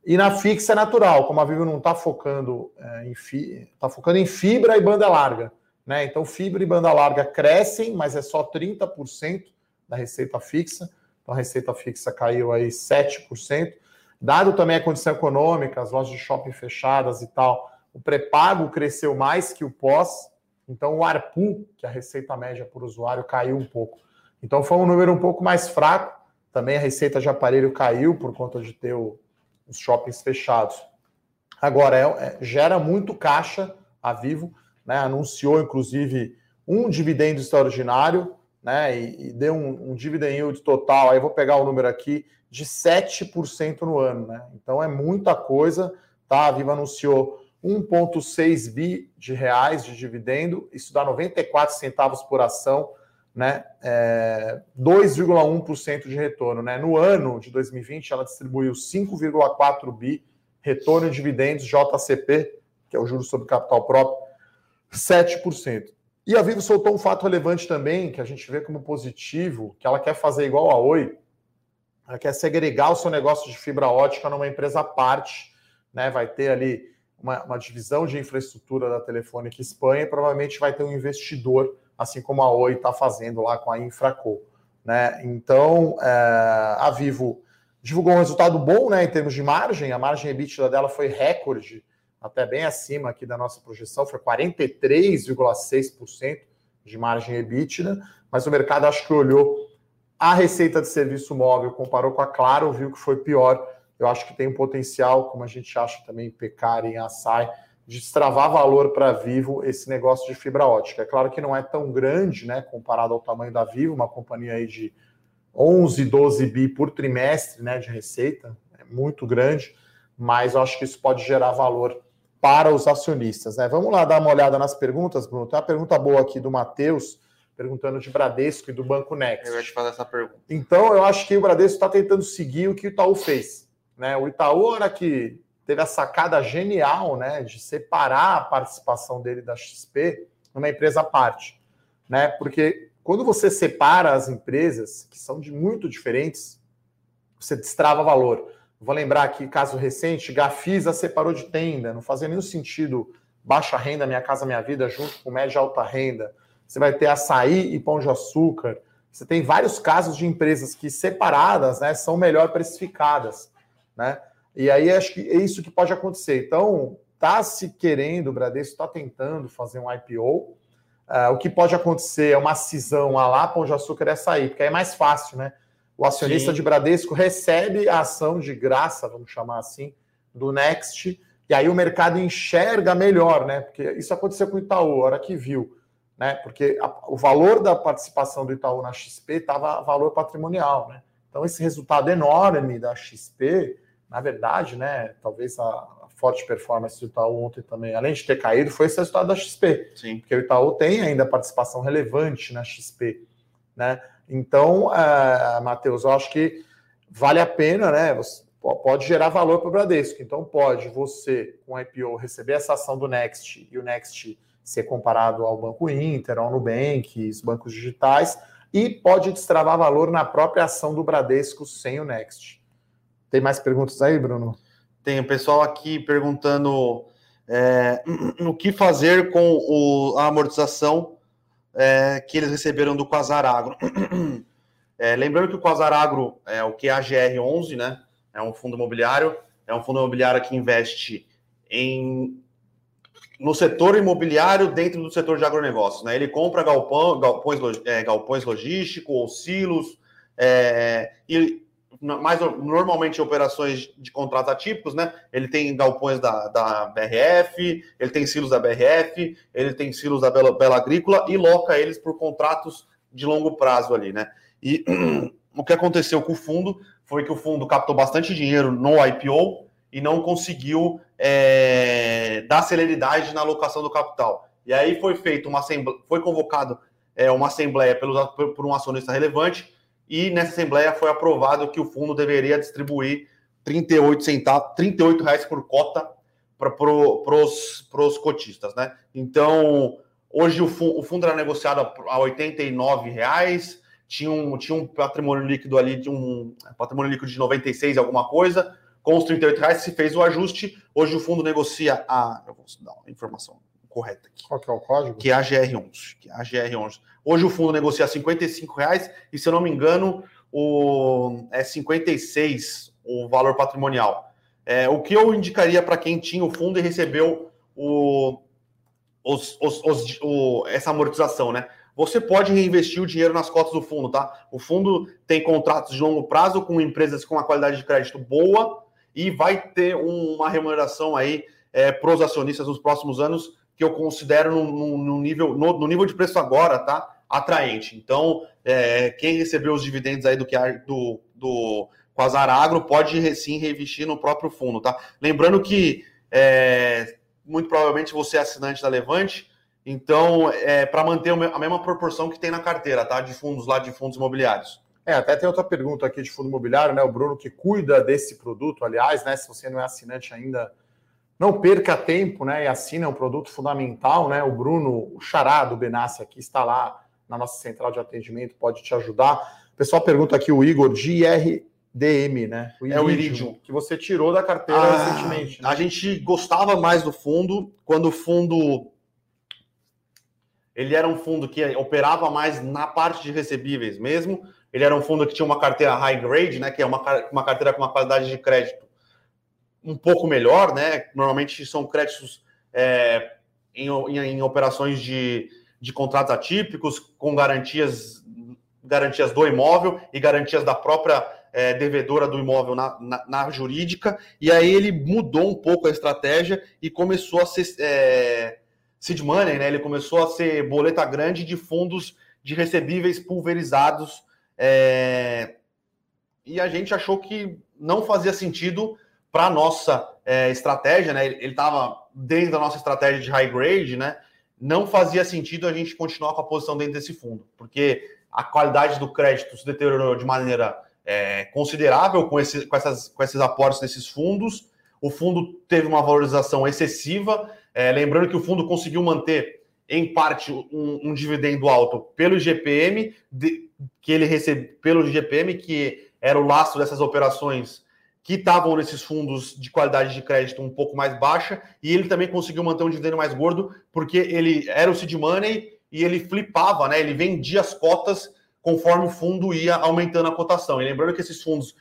E na fixa é natural, como a Vivo não está focando é, em fi, tá focando em fibra e banda larga, né? Então fibra e banda larga crescem, mas é só 30% da receita fixa. Então a receita fixa caiu aí 7%. Dado também a condição econômica, as lojas de shopping fechadas e tal, o pré-pago cresceu mais que o pós, então, o ARPU, que é a receita média por usuário, caiu um pouco. Então, foi um número um pouco mais fraco. Também a receita de aparelho caiu por conta de ter o, os shoppings fechados. Agora, é, é, gera muito caixa a Vivo. né, anunciou inclusive um dividendo extraordinário, né, e, e deu um, um dividend yield total, aí vou pegar o número aqui, de 7% no ano, né? Então é muita coisa, tá? A Viva anunciou 1,6 bi de reais de dividendo, isso dá 94 centavos por ação, né? É, 2,1% de retorno, né? No ano de 2020, ela distribuiu 5,4 bi, retorno de dividendos, JCP, que é o juro sobre capital próprio, 7%. E a Vivo soltou um fato relevante também, que a gente vê como positivo, que ela quer fazer igual a Oi, ela quer segregar o seu negócio de fibra ótica numa empresa à parte, né? Vai ter ali uma, uma divisão de infraestrutura da Telefônica Espanha e provavelmente vai ter um investidor, assim como a Oi está fazendo lá com a Infraco. Né? Então, é, a Vivo divulgou um resultado bom né, em termos de margem, a margem EBITDA dela foi recorde, até bem acima aqui da nossa projeção, foi 43,6% de margem EBITDA, mas o mercado acho que olhou a receita de serviço móvel, comparou com a Claro, viu que foi pior eu acho que tem um potencial, como a gente acha também Pecar, em Açaí, de destravar valor para Vivo esse negócio de fibra ótica. É claro que não é tão grande, né, comparado ao tamanho da Vivo, uma companhia aí de 11, 12 bi por trimestre, né, de receita, é muito grande, mas eu acho que isso pode gerar valor para os acionistas, né? Vamos lá dar uma olhada nas perguntas, Bruno. Tem uma pergunta boa aqui do Matheus, perguntando de Bradesco e do Banco Next. Eu ia te fazer essa pergunta. Então, eu acho que o Bradesco está tentando seguir o que o Itaú fez né? O Itaú era que teve a sacada genial né, de separar a participação dele da XP numa empresa à parte. Né? Porque quando você separa as empresas, que são de muito diferentes, você destrava valor. Vou lembrar aqui, caso recente, Gafisa separou de tenda, não fazia nenhum sentido baixa renda, Minha Casa Minha Vida, junto com média alta renda. Você vai ter açaí e pão de açúcar. Você tem vários casos de empresas que separadas né, são melhor precificadas né? E aí acho que é isso que pode acontecer. Então, está se querendo, o Bradesco está tentando fazer um IPO. Uh, ah, o que pode acontecer é uma cisão a lá Pão de Açúcar é sair, porque aí é mais fácil, né? O acionista Sim. de Bradesco recebe a ação de graça, vamos chamar assim, do Next, e aí o mercado enxerga melhor, né? Porque isso aconteceu com o Itaú, a hora que viu, né? Porque a, o valor da participação do Itaú na XP estava valor patrimonial, né? Então, esse resultado enorme da XP na verdade, né, talvez a, forte performance do Itaú ontem também, além de ter caído, foi esse resultado da XP. Sim. Porque o Itaú tem ainda participação relevante na XP. Né? Então, uh, Matheus, eu acho que vale a pena, né? Você pode gerar valor para o Bradesco. Então, pode você, com IPO, receber essa ação do Next e o Next ser comparado ao Banco Inter, ao Nubank, os bancos digitais, e pode destravar valor na própria ação do Bradesco sem o Next. Tem mais perguntas aí, Bruno? Tem o pessoal aqui perguntando é, o que fazer com o, a amortização é, que eles receberam do Quasar Agro. É, lembrando que o Quasar Agro é o que é a GR11, né? É um fundo imobiliário, é um fundo imobiliário que investe em no setor imobiliário dentro do setor de agronegócios. Né? Ele compra galpão, galpões, é, galpões logísticos ou silos é, e mais normalmente operações de contratos atípicos, né? Ele tem galpões da, da BRF, ele tem silos da BRF, ele tem silos da Bela, Bela Agrícola e loca eles por contratos de longo prazo ali, né? E o que aconteceu com o fundo foi que o fundo captou bastante dinheiro no IPO e não conseguiu é, dar celeridade na alocação do capital. E aí foi feito uma foi convocado é, uma assembleia pelo, por um acionista relevante e nessa assembleia foi aprovado que o fundo deveria distribuir 38 centavos, 38 reais por cota para pro, os cotistas, né? Então, hoje o fundo, o fundo era negociado a 89 reais, tinha um, tinha um patrimônio líquido ali de um patrimônio líquido de 96 alguma coisa, com os 38 reais se fez o ajuste, hoje o fundo negocia a, eu vou dar uma informação correta aqui. Qual que é o código? Que é a GR11, que é a GR11. Hoje o fundo negocia 55 reais e, se eu não me engano, o, é 56 o valor patrimonial. É, o que eu indicaria para quem tinha o fundo e recebeu o, os, os, os, o, essa amortização, né? Você pode reinvestir o dinheiro nas cotas do fundo, tá? O fundo tem contratos de longo prazo com empresas com uma qualidade de crédito boa e vai ter uma remuneração aí é, para os acionistas nos próximos anos que eu considero no, no, no nível, no, no, nível de preço agora, tá? Atraente. Então, é, quem recebeu os dividendos aí do do, do Quasar Agro pode sim reinvestir no próprio fundo, tá? Lembrando que é, muito provavelmente você é assinante da Levante, então é para manter a mesma proporção que tem na carteira, tá? De fundos lá de fundos imobiliários. É, até tem outra pergunta aqui de fundo imobiliário, né? O Bruno que cuida desse produto, aliás, né? Se você não é assinante ainda, não perca tempo, né? E assina é um produto fundamental, né? O Bruno, o Xará do Benassi aqui está lá na nossa central de atendimento, pode te ajudar. O pessoal pergunta aqui, o Igor, de IRDM, né? O é o Iridium. Que você tirou da carteira ah, recentemente. Né? A gente gostava mais do fundo quando o fundo ele era um fundo que operava mais na parte de recebíveis mesmo. Ele era um fundo que tinha uma carteira high grade, né, que é uma, uma carteira com uma qualidade de crédito um pouco melhor, né? Normalmente são créditos é, em, em, em, operações de, de contratos atípicos, com garantias, garantias do imóvel e garantias da própria é, devedora do imóvel na, na, na, jurídica. E aí ele mudou um pouco a estratégia e começou a ser é, seed money, né? Ele começou a ser boleta grande de fundos de recebíveis pulverizados. É, e a gente achou que não fazia sentido para a nossa é, estratégia, né? Ele estava dentro da nossa estratégia de high grade, né? Não fazia sentido a gente continuar com a posição dentro desse fundo, porque a qualidade do crédito se deteriorou de maneira é, considerável com, esse, com, essas, com esses aportes nesses fundos. O fundo teve uma valorização excessiva é, lembrando que o fundo conseguiu manter, em parte, um, um dividendo alto pelo IGPM, de, que ele recebe pelo IGPM, que era o lastro dessas operações que estavam nesses fundos de qualidade de crédito um pouco mais baixa, e ele também conseguiu manter um dividendo mais gordo, porque ele era o seed money e ele flipava, né? Ele vendia as cotas conforme o fundo ia aumentando a cotação. E lembrando que esses fundos,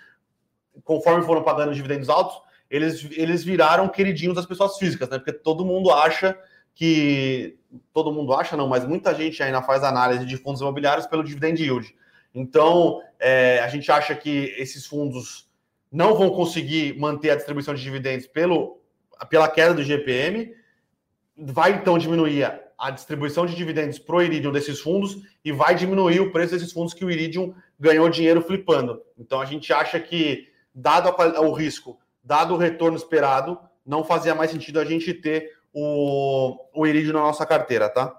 conforme foram pagando dividendos altos, eles, eles viraram queridinhos das pessoas físicas, né? Porque todo mundo acha que. Todo mundo acha, não, mas muita gente ainda faz análise de fundos imobiliários pelo dividend yield. Então, é, a gente acha que esses fundos não vão conseguir manter a distribuição de dividendos pelo, pela queda do GPM, vai então diminuir a, distribuição de dividendos para o Iridium desses fundos e vai diminuir o preço desses fundos que o Iridium ganhou dinheiro flipando. Então, a gente acha que, dado o risco dado o retorno esperado, não fazia mais sentido a gente ter o, o Iridium na nossa carteira, tá?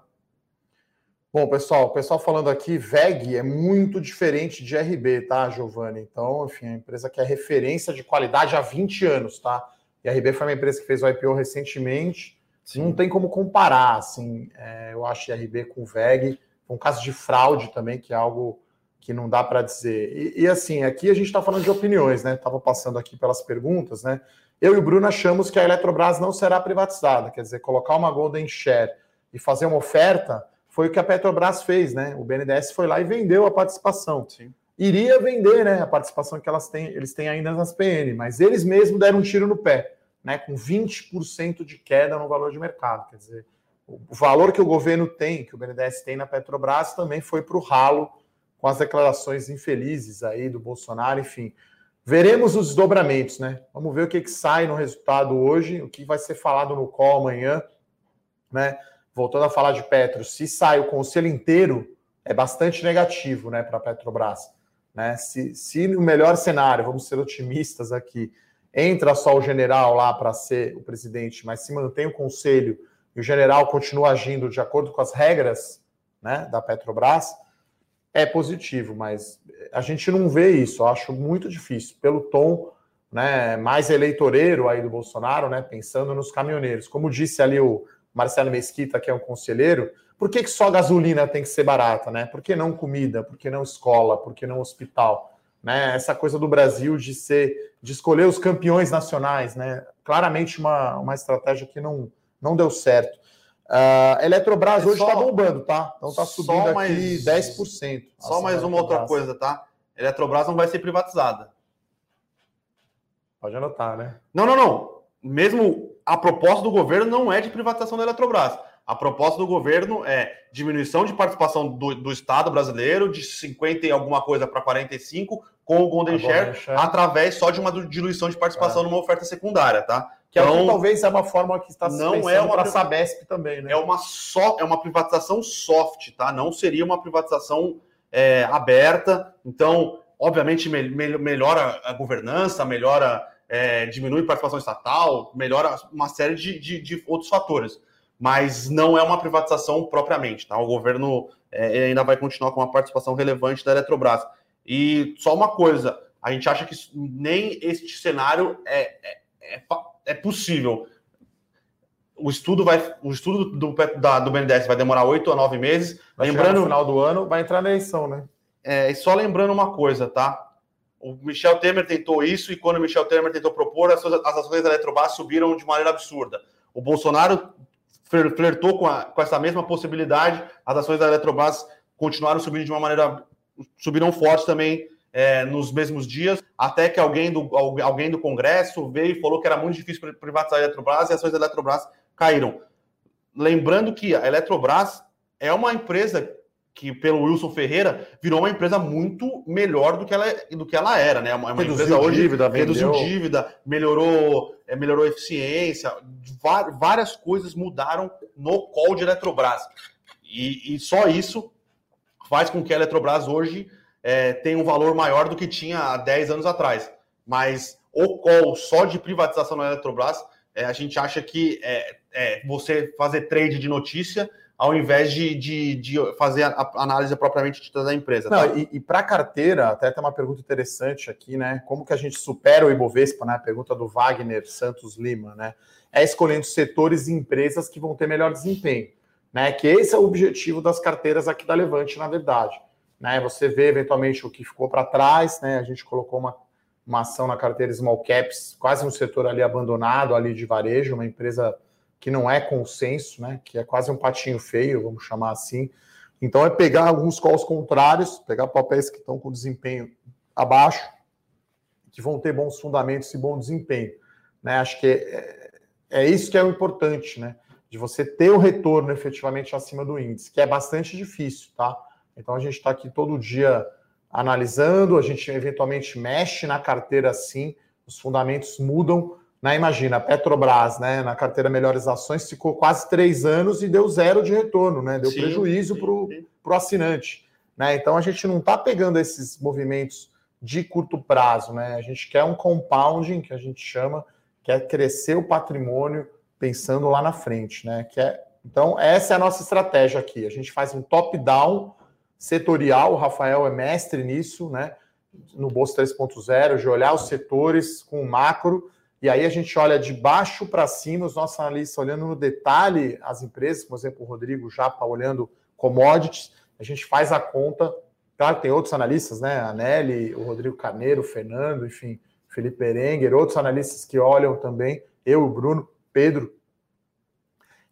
Bom, pessoal, o pessoal falando aqui, VEG é muito diferente de RB, tá, Giovanni? Então, enfim, é uma empresa que é referência de qualidade há 20 anos, tá? E a RB foi uma empresa que fez o IPO recentemente, Sim. não tem como comparar, assim, é, eu acho a RB com VEG, um caso de fraude também, que é algo que não dá para dizer. E, e, assim, aqui a gente está falando de opiniões, né? Estava passando aqui pelas perguntas, né? Eu e o Bruno achamos que a Eletrobras não será privatizada, quer dizer, colocar uma Golden Share e fazer uma oferta foi o que a Petrobras fez, né? O BNDES foi lá e vendeu a participação. Sim. Iria vender, né? A participação que elas têm, eles têm ainda nas PN, mas eles mesmos deram um tiro no pé, né? Com 20% de queda no valor de mercado. Quer dizer, o valor que o governo tem, que o BNDES tem na Petrobras, também foi para o ralo com as declarações infelizes aí do Bolsonaro, enfim. Veremos os desdobramentos, né? Vamos ver o que, que sai no resultado hoje, o que vai ser falado no call amanhã, né? Voltando a falar de Petro, se sai o conselho inteiro, é bastante negativo, né, para a Petrobras. Né? Se, se no melhor cenário, vamos ser otimistas aqui, entra só o general lá para ser o presidente, mas se mantém o conselho e o general continua agindo de acordo com as regras né, da Petrobras, é positivo, mas a gente não vê isso. Eu acho muito difícil, pelo tom né, mais eleitoreiro aí do Bolsonaro, né, pensando nos caminhoneiros. Como disse ali o Marcelo Mesquita, que é um conselheiro, por que, que só gasolina tem que ser barata? Né? Por que não comida? Por que não escola? Por que não hospital? Né? Essa coisa do Brasil de ser, de escolher os campeões nacionais, né? Claramente uma, uma estratégia que não, não deu certo. Uh, Eletrobras é hoje está bombando, tá? Então está subindo mais, aqui 10%. Só mais uma outra coisa, tá? Eletrobras não vai ser privatizada. Pode anotar, né? Não, não, não. Mesmo a proposta do governo não é de privatização da Eletrobras. A proposta do governo é diminuição de participação do, do Estado brasileiro de 50 e alguma coisa para 45 com o Golden Share, Share, através só de uma diluição de participação é. numa oferta secundária, tá? Que então, é talvez é uma forma que está não é uma para a Sabesp também, né? É uma só, é uma privatização soft, tá? Não seria uma privatização é, aberta. Então, obviamente, me, me, melhora a governança, melhora, é, diminui a participação estatal, melhora uma série de, de, de, outros fatores. Mas não é uma privatização propriamente, tá? O governo é, ainda vai continuar com uma participação relevante da Eletrobras. E só uma coisa, a gente acha que nem este cenário é, é, é, é possível. O estudo vai, o estudo do, da, do BNDES vai demorar oito a nove meses. Vai lembrando no final do ano, vai entrar na eleição, né? É, e só lembrando uma coisa, tá? O Michel Temer tentou isso e quando o Michel Temer tentou propor, as, as ações da Eletrobras subiram de maneira absurda. O Bolsonaro flertou com, a, com essa mesma possibilidade, as ações da Eletrobras continuaram subindo de uma maneira. subiram forte também é, nos mesmos dias, até que alguém do, alguém do Congresso veio e falou que era muito difícil privatizar a Eletrobras e as ações da Eletrobras caíram. Lembrando que a Eletrobras é uma empresa que, pelo Wilson Ferreira, virou uma empresa muito melhor do que ela, do que ela era, né? Uma, uma empresa hoje dívida, reduziu dívida, melhorou, é, melhorou eficiência, várias coisas mudaram no call de Eletrobras. E, e só isso faz com que a Eletrobras hoje é, tenha um valor maior do que tinha há 10 anos atrás. Mas o call só de privatização na Eletrobras, é, a gente acha que é, é você fazer trade de notícia ao invés de, de, de fazer a análise propriamente dita da empresa. Não, tá? E, e para carteira, até tem uma pergunta interessante aqui, né? Como que a gente supera o Ibovespa, né? Pergunta do Wagner Santos Lima, né? É escolhendo setores e empresas que vão ter melhor desempenho, né? Que esse é o objetivo das carteiras aqui da Levante, na verdade. Né? Você vê eventualmente o que ficou para trás, né? A gente colocou uma, uma ação na carteira Small Caps, quase um setor ali abandonado, ali de varejo, uma empresa que não é consenso, né? Que é quase um patinho feio, vamos chamar assim. Então é pegar alguns calls contrários, pegar papéis que estão com desempenho abaixo, que vão ter bons fundamentos e bom desempenho. Né? Acho que é, é isso que é o importante, né? De você ter o retorno efetivamente acima do índice, que é bastante difícil, tá? Então a gente está aqui todo dia analisando, a gente eventualmente mexe na carteira assim, os fundamentos mudam, né, imagina, a Petrobras, né, na carteira Melhores Ações, ficou quase três anos e deu zero de retorno, né? Deu sim, prejuízo para o assinante. Né? Então a gente não está pegando esses movimentos de curto prazo, né? A gente quer um compounding, que a gente chama, que é crescer o patrimônio pensando lá na frente, né? Que é, então, essa é a nossa estratégia aqui. A gente faz um top-down setorial, o Rafael é mestre nisso, né? No Bolsa 3.0, de olhar os setores com o macro e aí a gente olha de baixo para cima, os nossos analistas olhando no detalhe as empresas, por exemplo, o Rodrigo Japa olhando commodities, a gente faz a conta. Claro, tem outros analistas, né? A Nelly, o Rodrigo Carneiro, o Fernando, enfim, Felipe Berenguer, outros analistas que olham também, eu, o Bruno, Pedro.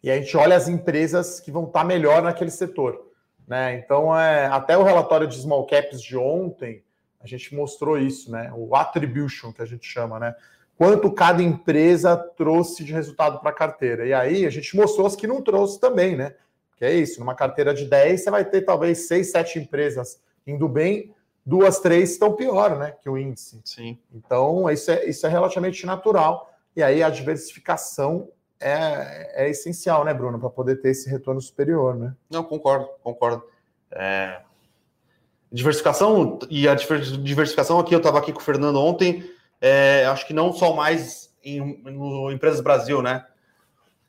E a gente olha as empresas que vão estar melhor naquele setor. Né? Então, é, até o relatório de small caps de ontem, a gente mostrou isso, né? O attribution que a gente chama, né? Quanto cada empresa trouxe de resultado para a carteira. E aí a gente mostrou as que não trouxe também, né? Que é isso, numa carteira de 10, você vai ter talvez 6, 7 empresas indo bem, duas, três estão pior, né? Que o índice. Sim. Então, isso é, isso é relativamente natural. E aí a diversificação é, é essencial, né, Bruno, para poder ter esse retorno superior, né? Não, concordo, concordo. É... Diversificação, e a diversificação aqui, eu estava aqui com o Fernando ontem, é, acho que não só mais em, no Empresas Brasil, né?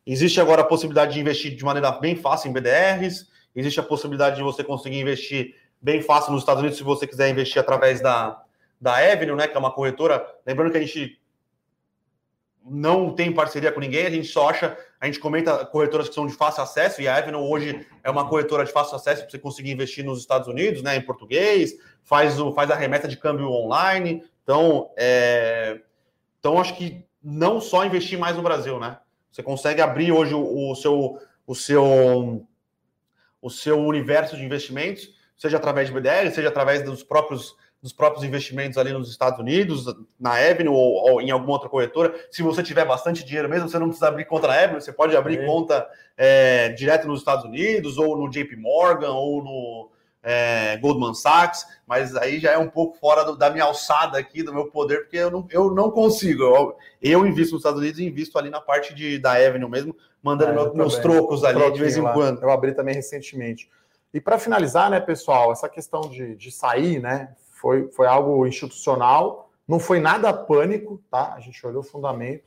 Existe agora a possibilidade de investir de maneira bem fácil em BDRs, existe a possibilidade de você conseguir investir bem fácil nos Estados Unidos se você quiser investir através da, da Avenue, né? Que é uma corretora. Lembrando que a gente não tem parceria com ninguém, a gente só acha, a gente comenta corretoras que são de fácil acesso, e a Avenue hoje é uma corretora de fácil acesso para você conseguir investir nos Estados Unidos, né, em português, faz, o, faz a remessa de câmbio online, então, é... então acho que não só investir mais no Brasil, né? Você consegue abrir hoje o, o seu o seu o seu universo de investimentos, seja através de BDR, seja através dos próprios dos próprios investimentos ali nos Estados Unidos, na Avenue ou, ou, em alguma outra corretora. Se você tiver bastante dinheiro mesmo, você não precisa abrir conta na Avenue, você pode abrir conta é, direto nos Estados Unidos, ou no JP Morgan, ou no, é, Goldman Sachs, mas aí já é um pouco fora do, da minha alçada aqui, do meu poder, porque eu não, eu não consigo. Eu, eu invisto nos Estados Unidos e invisto ali na parte de, da Avenue mesmo, mandando é, meu, meus trocos ali de vez em lá. quando. Eu abri também recentemente. E para finalizar, né, pessoal, essa questão de, de sair, né, foi, foi algo institucional, não foi nada pânico, tá? A gente olhou o fundamento.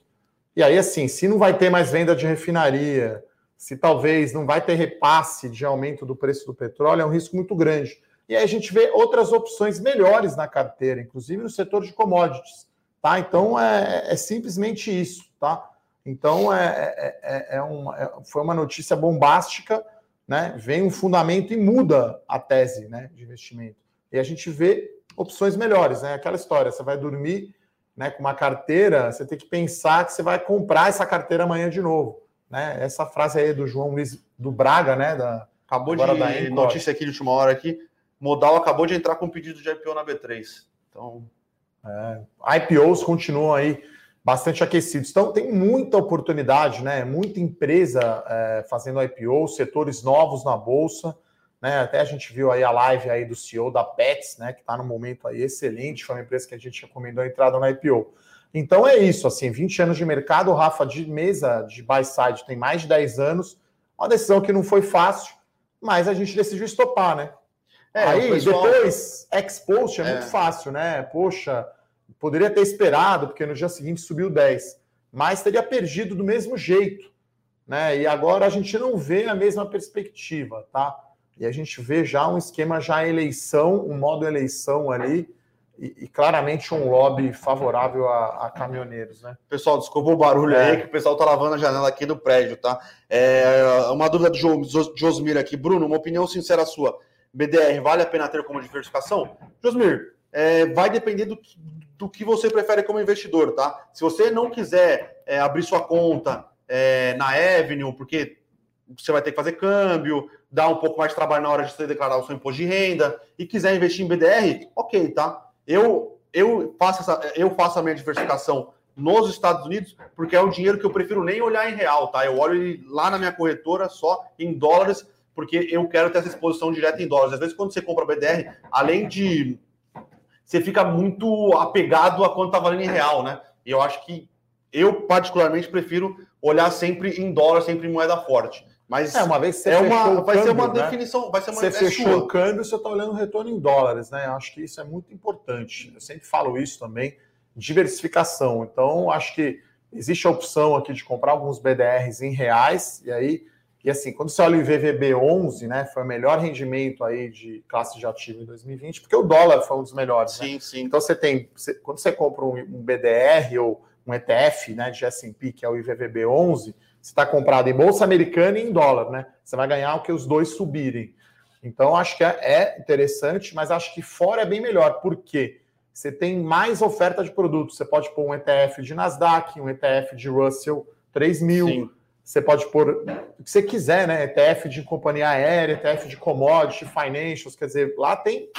E aí, assim, se não vai ter mais venda de refinaria, se talvez não vai ter repasse de aumento do preço do petróleo, é um risco muito grande. E aí a gente vê outras opções melhores na carteira, inclusive no setor de commodities. Tá? Então é, é simplesmente isso. Tá? Então é, é, é, é uma, é, foi uma notícia bombástica, né? vem um fundamento e muda a tese né, de investimento. E a gente vê opções melhores. Né? Aquela história, você vai dormir né, com uma carteira, você tem que pensar que você vai comprar essa carteira amanhã de novo. Né? Essa frase aí do João Luiz do Braga, né? Da, acabou de da notícia aqui de última hora aqui. Modal acabou de entrar com pedido de IPO na B3. Então, é, IPOs continuam aí bastante aquecidos. Então tem muita oportunidade, né? Muita empresa é, fazendo IPO, setores novos na bolsa. Né? Até a gente viu aí a live aí do CEO da Pets, né? Que está no momento aí excelente. Foi uma empresa que a gente recomendou a entrada na IPO. Então é isso, assim, 20 anos de mercado, o Rafa de mesa de buy side tem mais de 10 anos, uma decisão que não foi fácil, mas a gente decidiu estopar, né? É, Aí pessoal... depois, ex-post é, é, muito fácil, né? Poxa, poderia ter esperado, porque no dia seguinte subiu 10, mas teria perdido do mesmo jeito, né? E agora a gente não vê a mesma perspectiva, tá? E a gente vê já um esquema já eleição, um modo eleição ali, e, e, claramente um lobby favorável a, a, caminhoneiros, né? Pessoal, desculpa o barulho é. aí, que o pessoal tá lavando a janela aqui do prédio, tá? É, uma dúvida do Josmir aqui. Bruno, uma opinião sincera sua. BDR vale a pena ter como diversificação? Josmir, é, vai depender do que, do que você prefere como investidor, tá? Se você não quiser é, abrir sua conta é, na Avenue, porque você vai ter que fazer câmbio, dar um pouco mais de trabalho na hora de você declarar o seu imposto de renda, e quiser investir em BDR, ok, tá? Eu, eu, faço essa, eu faço a minha diversificação nos Estados Unidos, porque é um dinheiro que eu prefiro nem olhar em real, tá? Eu olho lá na minha corretora só em dólares, porque eu quero ter essa exposição direta em dólares. Às vezes, quando você compra BDR, além de. Você fica muito apegado a quanto tá valendo em real, né? E eu acho que eu, particularmente, prefiro olhar sempre em dólar, sempre em moeda forte. Mas é, uma vez você é uma, vai câmbio, ser uma né? definição, vai ser uma Você é fechou sua. o câmbio, você está olhando o retorno em dólares, né? Eu acho que isso é muito importante. Eu sempre falo isso também, diversificação. Então, acho que existe a opção aqui de comprar alguns BDRs em reais, e aí, e assim, quando você olha o IVVB 11, né, foi o melhor rendimento aí de classe de ativo em 2020, porque o dólar foi um dos melhores, né? sim, né? Sim, Então você tem, você, quando você compra um, um BDR ou um ETF, né, de S&P, que é o IVVB 11, está comprado em bolsa americana e em dólar, né? Você vai ganhar o que os dois subirem. Então, acho que é, é interessante, mas acho que fora é bem melhor. Por quê? Você tem mais oferta de produtos. Você pode pôr um ETF de Nasdaq, um ETF de Russell 3000. Sim. Você pode pôr o que você quiser, né? ETF de companhia aérea, ETF de commodity, financials. Quer dizer, lá tem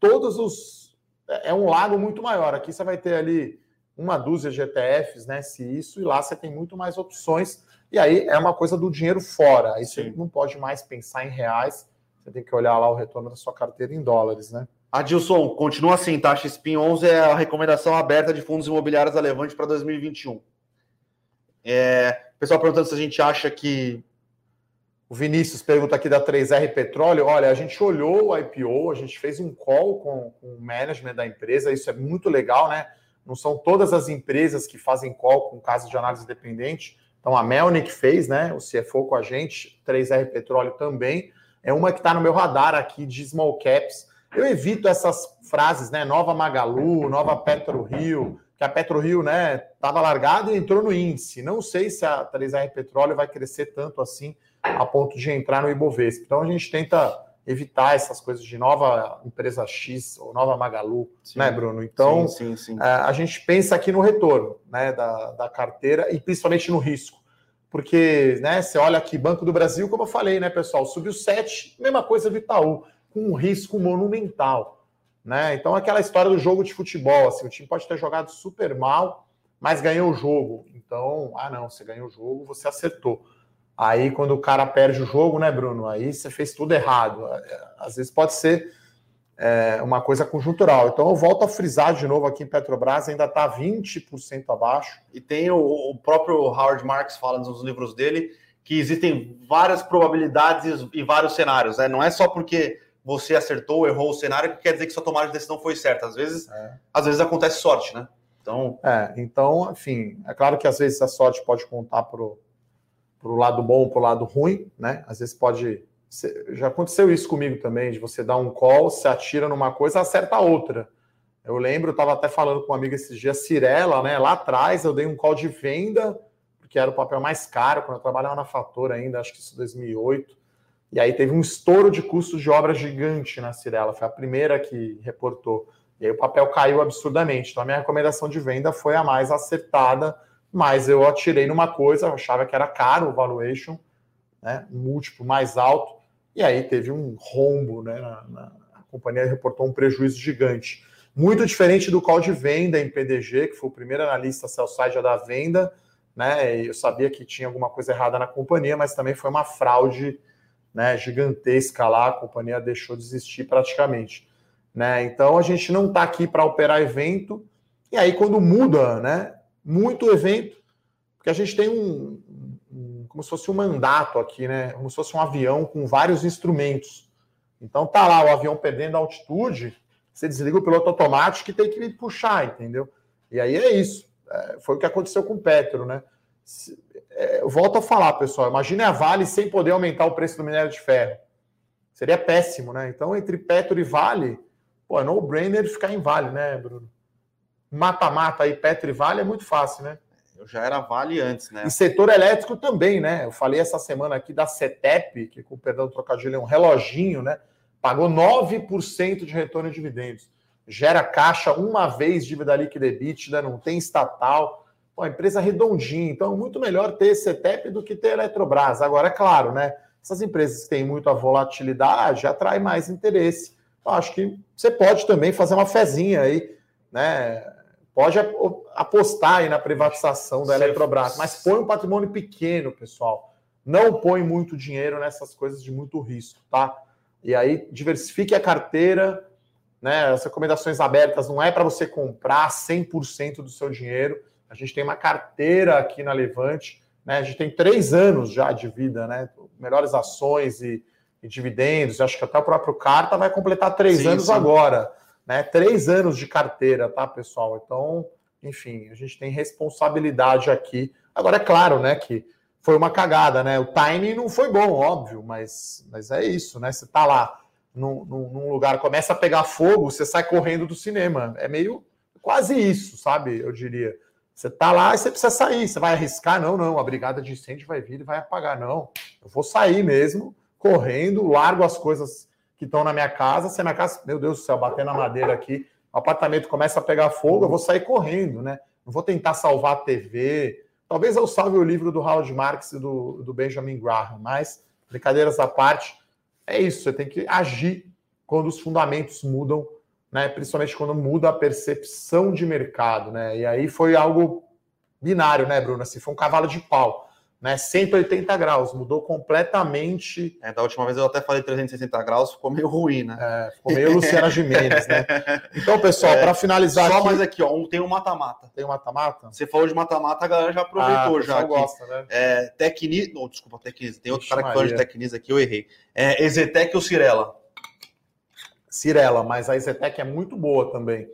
todos os. É um lago muito maior. Aqui você vai ter ali uma dúzia de ETFs, né? Se isso, e lá você tem muito mais opções. E aí é uma coisa do dinheiro fora. Aí Sim. você não pode mais pensar em reais, você tem que olhar lá o retorno da sua carteira em dólares, né? Adilson, continua assim, tá? XPIN 11 é a recomendação aberta de fundos imobiliários a levante para 2021. É, pessoal perguntando se a gente acha que. O Vinícius pergunta aqui da 3R Petróleo. Olha, a gente olhou o IPO, a gente fez um call com, com o management da empresa, isso é muito legal, né? Não são todas as empresas que fazem call com caso de análise independente. Então, a Melnick fez, né? O CFO com a gente, 3R Petróleo também. É uma que está no meu radar aqui de small caps. Eu evito essas frases, né? Nova Magalu, nova Petro Rio, que a Petro Rio, né, estava largada e entrou no índice. Não sei se a 3R Petróleo vai crescer tanto assim a ponto de entrar no Ibovespa. Então a gente tenta evitar essas coisas de nova empresa X ou nova Magalu, sim, né, Bruno? Então, sim, sim, é, a gente pensa aqui no retorno né, da, da carteira e principalmente no risco. Porque né, você olha aqui, Banco do Brasil, como eu falei, né, pessoal, subiu 7, mesma coisa do Itaú, com um risco monumental. Né? Então, aquela história do jogo de futebol, assim, o time pode ter jogado super mal, mas ganhou o jogo. Então, ah, não, você ganhou o jogo, você acertou. Aí, quando o cara perde o jogo, né, Bruno? Aí você fez tudo errado. Às vezes pode ser é, uma coisa conjuntural. Então, eu volto a frisar de novo aqui em Petrobras, ainda está 20% abaixo. E tem o, o, próprio Howard Marks fala nos livros dele que existem várias probabilidades e vários cenários. Né? Não é só porque você acertou ou errou o cenário que quer dizer que sua tomada de decisão foi certa. Às vezes, é. às vezes acontece sorte, né? Então, é, então, enfim, é claro que às vezes a sorte pode contar pro para o lado bom, para o lado ruim, né? Às vezes pode. Já aconteceu isso comigo também, de você dar um call, se atira numa coisa, acerta outra. Eu lembro, eu estava até falando com uma amiga esses dias, Cirela, né? Lá atrás eu dei um call de venda, porque era o papel mais caro, quando eu trabalhava na fatura ainda, acho que isso 2008. E aí teve um estouro de custos de obra gigante na Cirela, foi a primeira que reportou. E aí o papel caiu absurdamente. Então a minha recomendação de venda foi a mais acertada mas eu atirei numa coisa, eu achava que era caro o valuation, né, múltiplo mais alto, e aí teve um rombo, né, na, na, a companhia reportou um prejuízo gigante. Muito diferente do call de venda em PDG, que foi o primeiro analista sell-side a dar venda, né, eu sabia que tinha alguma coisa errada na companhia, mas também foi uma fraude né, gigantesca lá, a companhia deixou de existir praticamente. Né? Então a gente não está aqui para operar evento, e aí quando muda, né, muito evento, porque a gente tem um, um, como se fosse um mandato aqui, né? Como se fosse um avião com vários instrumentos. Então tá lá o avião perdendo altitude, você desliga o piloto automático e tem que puxar, entendeu? E aí é isso. É, foi o que aconteceu com o Petro, né? É, eu volto a falar, pessoal. Imagine a Vale sem poder aumentar o preço do minério de ferro. Seria péssimo, né? Então, entre Petro e Vale, pô, é no-brainer ficar em Vale, né, Bruno? Mata-mata aí, Petro e Vale, é muito fácil, né? Eu já era Vale antes, né? E setor elétrico também, né? Eu falei essa semana aqui da CETEP, que com perdão do trocadilho é um reloginho, né? Pagou 9% de retorno de dividendos. Gera caixa uma vez, dívida líquida EBITDA, não tem estatal. Pô, empresa redondinha. Então, muito melhor ter CETEP do que ter Eletrobras. Agora, é claro, né? Essas empresas que têm muita volatilidade atraem mais interesse. Eu acho que você pode também fazer uma fezinha aí, né? Pode apostar aí na privatização da Eletrobras, mas põe um patrimônio pequeno, pessoal. Não põe muito dinheiro nessas coisas de muito risco, tá? E aí diversifique a carteira, né? As recomendações abertas não é para você comprar 100% do seu dinheiro. A gente tem uma carteira aqui na Levante, né? A gente tem três anos já de vida, né? Melhores ações e, e dividendos. Acho que até o próprio Carta vai completar três sim, anos sim. agora né? Três anos de carteira, tá, pessoal? Então, enfim, a gente tem responsabilidade aqui. Agora, é claro, né, que foi uma cagada, né? O timing não foi bom, óbvio, mas, mas é isso, né? Você tá lá num, num lugar, começa a pegar fogo, você sai correndo do cinema. É meio quase isso, sabe? Eu diria. Você tá lá e você precisa sair. Você vai arriscar? Não, não. A brigada de incêndio vai vir e vai apagar. Não. Eu vou sair mesmo, correndo, largo as coisas que estão na minha casa. Se a minha casa, meu Deus do céu, bater na madeira aqui, o apartamento começa a pegar fogo, eu vou sair correndo, né? Não vou tentar salvar a TV. Talvez eu salve o livro do Howard Marks e do, do Benjamin Graham, mas, brincadeiras à parte, é isso. Você tem que agir quando os fundamentos mudam, né? Principalmente quando muda a percepção de mercado, né? E aí foi algo binário, né, Bruno? Assim, foi um cavalo de pau né? 180 graus, mudou completamente. É, da última vez eu até falei 360 graus, ficou meio ruim, né? É, ficou meio Luciana Gimenez, né? Então, pessoal, é, para finalizar. Só aqui... mais aqui, ó, tem um mata-mata. Tem um mata-mata? Você falou de mata-mata, a galera já aproveitou ah, já. Aqui. gosta, né? É, Tecnis. Oh, desculpa, Tecnis. Tem outro Ixi, cara que fala de Tecnis aqui, eu errei. É, Ezetec ou Cirela? Cirela, mas a Ezetec é muito boa também.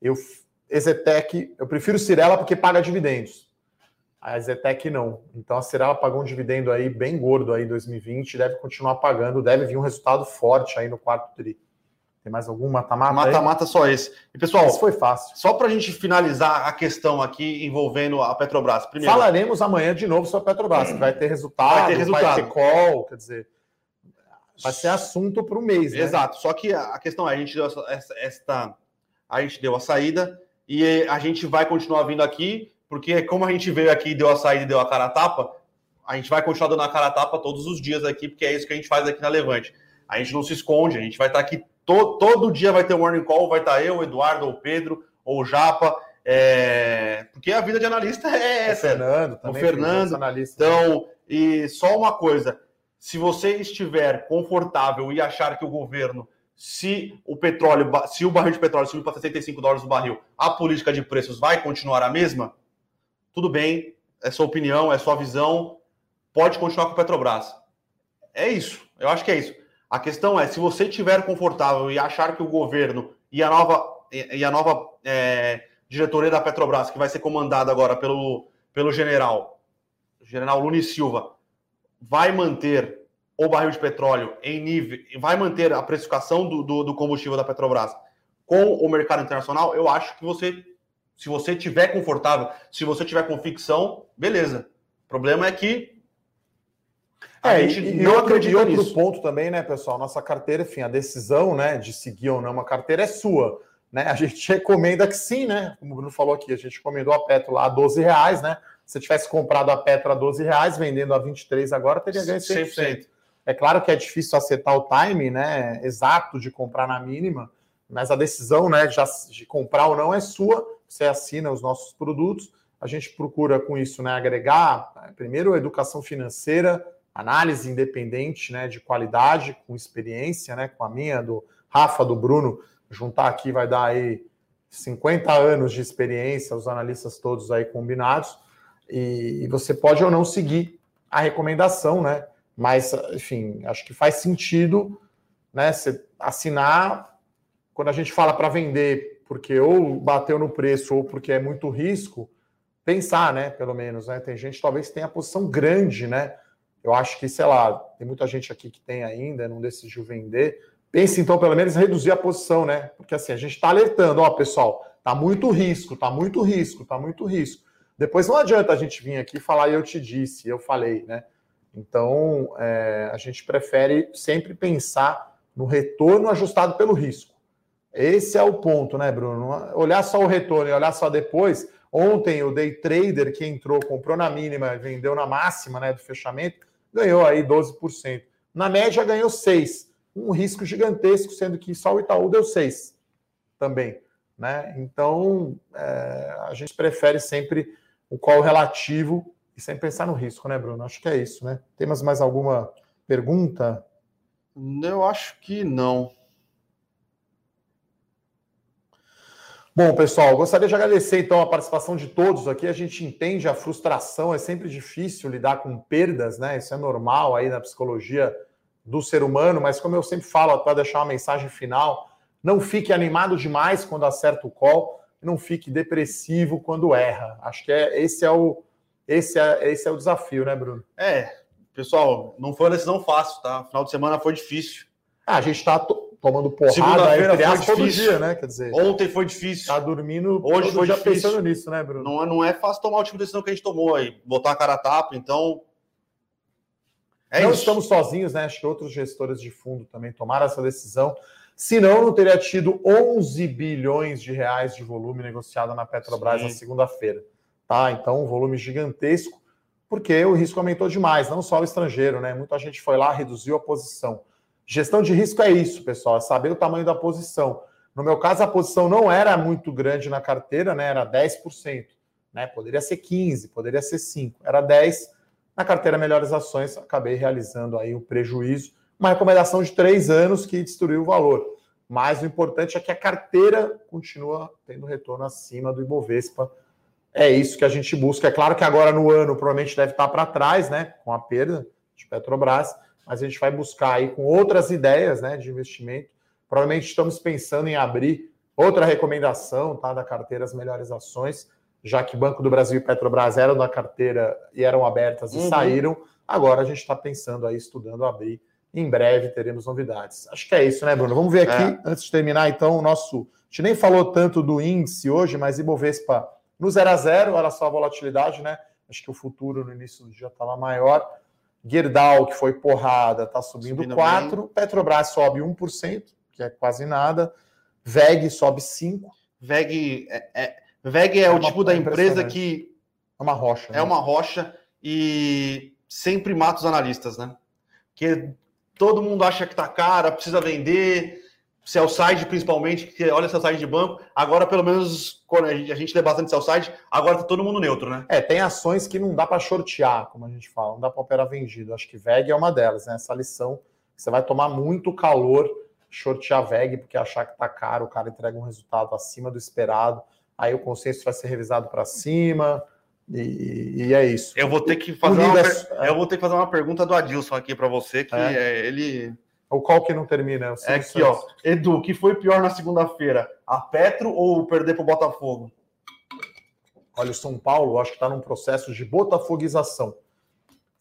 Eu, Ezetec, eu prefiro Cirela porque paga dividendos. A Zetec não. Então a Cirela pagou um dividendo aí bem gordo aí em 2020, deve continuar pagando, deve vir um resultado forte aí no quarto tri. Tem mais algum mata-mata? Mata-mata só esse. E pessoal, esse foi fácil. Só para a gente finalizar a questão aqui envolvendo a Petrobras. Primeiro, falaremos amanhã de novo sobre a Petrobras. Vai ter resultado, vai ter resultado, vai ter call, quer dizer, vai ser assunto para o mês. Né? Exato. Só que a questão é, a gente deu essa, esta, a gente deu a saída e a gente vai continuar vindo aqui porque como a gente veio aqui, deu a saída e deu a cara a tapa, a gente vai continuar dando a cara a tapa todos os dias aqui, porque é isso que a gente faz aqui na Levante. A gente não se esconde, a gente vai estar aqui to todo dia vai ter um morning call, vai estar eu, o Eduardo, ou Pedro, ou o Japa, É, porque a vida de analista é essa. O Fernando também. O Fernando. Analista. Então, e só uma coisa: se você estiver confortável e achar que o governo, se o petróleo, se o barril de petróleo subir para 65 dólares o barril, a política de preços vai continuar a mesma, tudo bem, é sua opinião, é sua visão, pode continuar com o Petrobras. É isso, eu acho que é isso. A questão é, se você estiver confortável e achar que o governo e a nova, e a nova é, diretoria da Petrobras, que vai ser comandada agora pelo, pelo general, general Luni Silva, vai manter o barril de petróleo em nível, vai manter a precificação do, do, do combustível da Petrobras com o mercado internacional, eu acho que você, se você tiver confortável, se você tiver convicção, beleza. O problema é que a é, gente e, não outro, acredita e outro nisso. ponto também, né, pessoal? Nossa carteira, enfim, a decisão, né, de seguir ou não uma carteira é sua. Né? A gente recomenda que sim, né? Como o Bruno falou aqui, a gente recomendou a Petro lá a 12 reais, né? Se tivesse comprado a Petro a 12 reais, vendendo a 23 agora, teria ganho 100%. 100%. É claro que é difícil acertar o time, né? Exato de comprar na mínima, mas a decisão, né, de, de comprar ou não é sua. Você assina os nossos produtos. A gente procura com isso, né, agregar primeiro educação financeira, análise independente, né, de qualidade, com experiência, né, com a minha, do Rafa, do Bruno, juntar aqui vai dar aí 50 anos de experiência, os analistas todos aí combinados, e você pode ou não seguir a recomendação, né? Mas, enfim, acho que faz sentido, né, você assinar quando a gente fala para vender, porque ou bateu no preço ou porque é muito risco, pensar, né, pelo menos, né? Tem gente talvez tenha posição grande, né? Eu acho que, sei lá, tem muita gente aqui que tem ainda, não decidiu vender. Pense, então, pelo menos, reduzir a posição, né? Porque assim, a gente está alertando, ó, pessoal, tá muito risco, tá muito risco, tá muito risco. Depois não adianta a gente vir aqui falar, eu te disse, eu falei, né? Então, é, a gente prefere sempre pensar no retorno ajustado pelo risco. Esse é o ponto, né, Bruno? Olhar só o retorno e olhar só depois. Ontem, o day trader que entrou, comprou na mínima e vendeu na máxima né, do fechamento, ganhou aí 12%. Na média ganhou 6%. Um risco gigantesco, sendo que só o Itaú deu 6% também. Né? Então, é, a gente prefere sempre o qual relativo e sem pensar no risco, né, Bruno? Acho que é isso, né? Temos mais alguma pergunta? Eu acho que não. Bom, pessoal, gostaria de agradecer então a participação de todos aqui. A gente entende a frustração, é sempre difícil lidar com perdas, né? Isso é normal aí na psicologia do ser humano, mas como eu sempre falo, para deixar uma mensagem final, não fique animado demais quando acerta o call, não fique depressivo quando erra. Acho que é, esse é o esse é, esse é o desafio, né, Bruno? É, pessoal, não foi uma decisão fácil, tá? Final de semana foi difícil. Ah, a gente está tomando porrada foi difícil. todo dia, né? Quer dizer, ontem foi difícil. Tá dormindo hoje foi difícil. pensando nisso, né, Bruno? Não, é, não é fácil tomar o tipo de decisão que a gente tomou aí, botar a cara a tapa, então é não isso. estamos sozinhos, né? Acho que outros gestores de fundo também tomaram essa decisão. Senão, não teria tido 11 bilhões de reais de volume negociado na Petrobras Sim. na segunda-feira. Tá? Então, um volume gigantesco, porque o risco aumentou demais, não só o estrangeiro, né? Muita gente foi lá, reduziu a posição. Gestão de risco é isso, pessoal, é saber o tamanho da posição. No meu caso, a posição não era muito grande na carteira, né? Era 10%. Né? Poderia ser 15%, poderia ser 5%. Era 10%. Na carteira Melhores Ações, acabei realizando aí um prejuízo. Uma recomendação de três anos que destruiu o valor. Mas o importante é que a carteira continua tendo retorno acima do Ibovespa. É isso que a gente busca. É claro que agora no ano provavelmente deve estar para trás, né? Com a perda de Petrobras mas a gente vai buscar aí com outras ideias né, de investimento. Provavelmente estamos pensando em abrir outra recomendação tá, da carteira As Melhores Ações, já que Banco do Brasil e Petrobras eram da carteira e eram abertas e uhum. saíram. Agora a gente está pensando aí, estudando abrir. Em breve teremos novidades. Acho que é isso, né, Bruno? Vamos ver aqui, é. antes de terminar, então, o nosso. A gente nem falou tanto do índice hoje, mas Ibovespa no 0 a 0 olha só a volatilidade, né? Acho que o futuro no início do dia estava maior. Gerdau, que foi porrada, está subindo, subindo 4%. Bem. Petrobras sobe 1%, que é quase nada. VEG sobe 5%. VEG é, é, VEG é, é o tipo da empresa que. É uma rocha. É né? uma rocha e sempre mata os analistas, né? Porque todo mundo acha que está cara, precisa vender. Sell side principalmente, que olha sell side de banco. Agora, pelo menos, quando a gente, a gente lê bastante sell side, agora tá todo mundo neutro, né? É, tem ações que não dá para shortear, como a gente fala, não dá para operar vendido. Acho que VEG é uma delas, né? Essa lição, você vai tomar muito calor shortear VEG, porque achar que tá caro, o cara entrega um resultado acima do esperado, aí o consenso vai ser revisado para cima. E, e, é isso. Eu vou ter que fazer uma, é... eu vou ter que fazer uma pergunta do Adilson aqui para você, que é. É, ele o qual que não termina? É aqui, ó. Edu, que foi pior na segunda-feira? A Petro ou perder para o Botafogo? Olha, o São Paulo, acho que está num processo de botafoguização.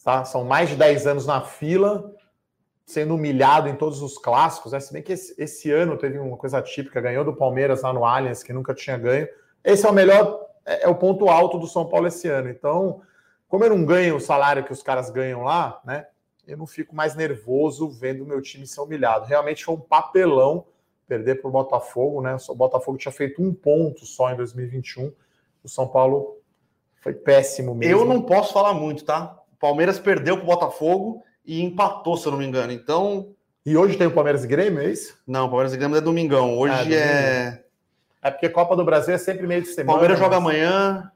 Tá? São mais de 10 anos na fila, sendo humilhado em todos os clássicos. Né? Se bem que esse, esse, ano teve uma coisa típica, ganhou do Palmeiras lá no Allianz, que nunca tinha ganho. Esse é o melhor, é, é o ponto alto do São Paulo esse ano. Então, como eu não ganho o salário que os caras ganham lá, né? Eu não fico mais nervoso vendo meu time ser humilhado. Realmente foi um papelão perder para o Botafogo, né? O Botafogo tinha feito um ponto só em 2021. O São Paulo foi péssimo mesmo. Eu não posso falar muito, tá? O Palmeiras perdeu para o Botafogo e empatou, se eu não me engano. Então. E hoje tem o Palmeiras e Grêmio, é isso? Não, o Palmeiras e Grêmio é domingão. Hoje é. É, é porque Copa do Brasil é sempre meio de semana. Palmeiras joga amanhã.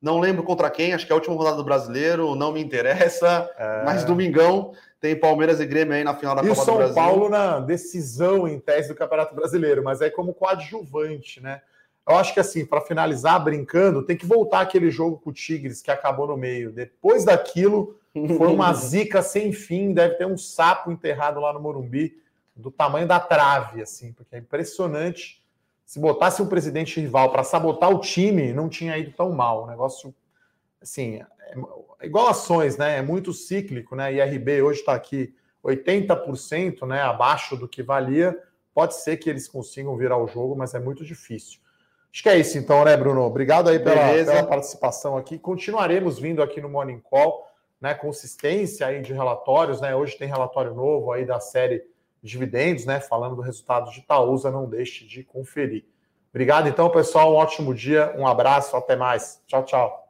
Não lembro contra quem, acho que é a última rodada do brasileiro, não me interessa. É... Mas domingão tem Palmeiras e Grêmio aí na final da e Copa do Brasil. E São Paulo na decisão em tese do Campeonato Brasileiro, mas aí como coadjuvante, né? Eu acho que assim, para finalizar brincando, tem que voltar aquele jogo com o Tigres que acabou no meio. Depois daquilo, foi uma zica sem fim, deve ter um sapo enterrado lá no Morumbi do tamanho da trave, assim, porque é impressionante se botasse um presidente rival para sabotar o time, não tinha ido tão mal. O negócio, assim, é igual ações, né? É muito cíclico, né? IRB hoje está aqui 80% né, abaixo do que valia. Pode ser que eles consigam virar o jogo, mas é muito difícil. Acho que é isso então, né, Bruno? Obrigado aí pela, pela participação aqui. Continuaremos vindo aqui no Morning Call, né? Consistência aí de relatórios, né? Hoje tem relatório novo aí da série dividendos, né? Falando do resultado de Itaúsa, não deixe de conferir. Obrigado, então, pessoal. Um ótimo dia, um abraço, até mais. Tchau, tchau.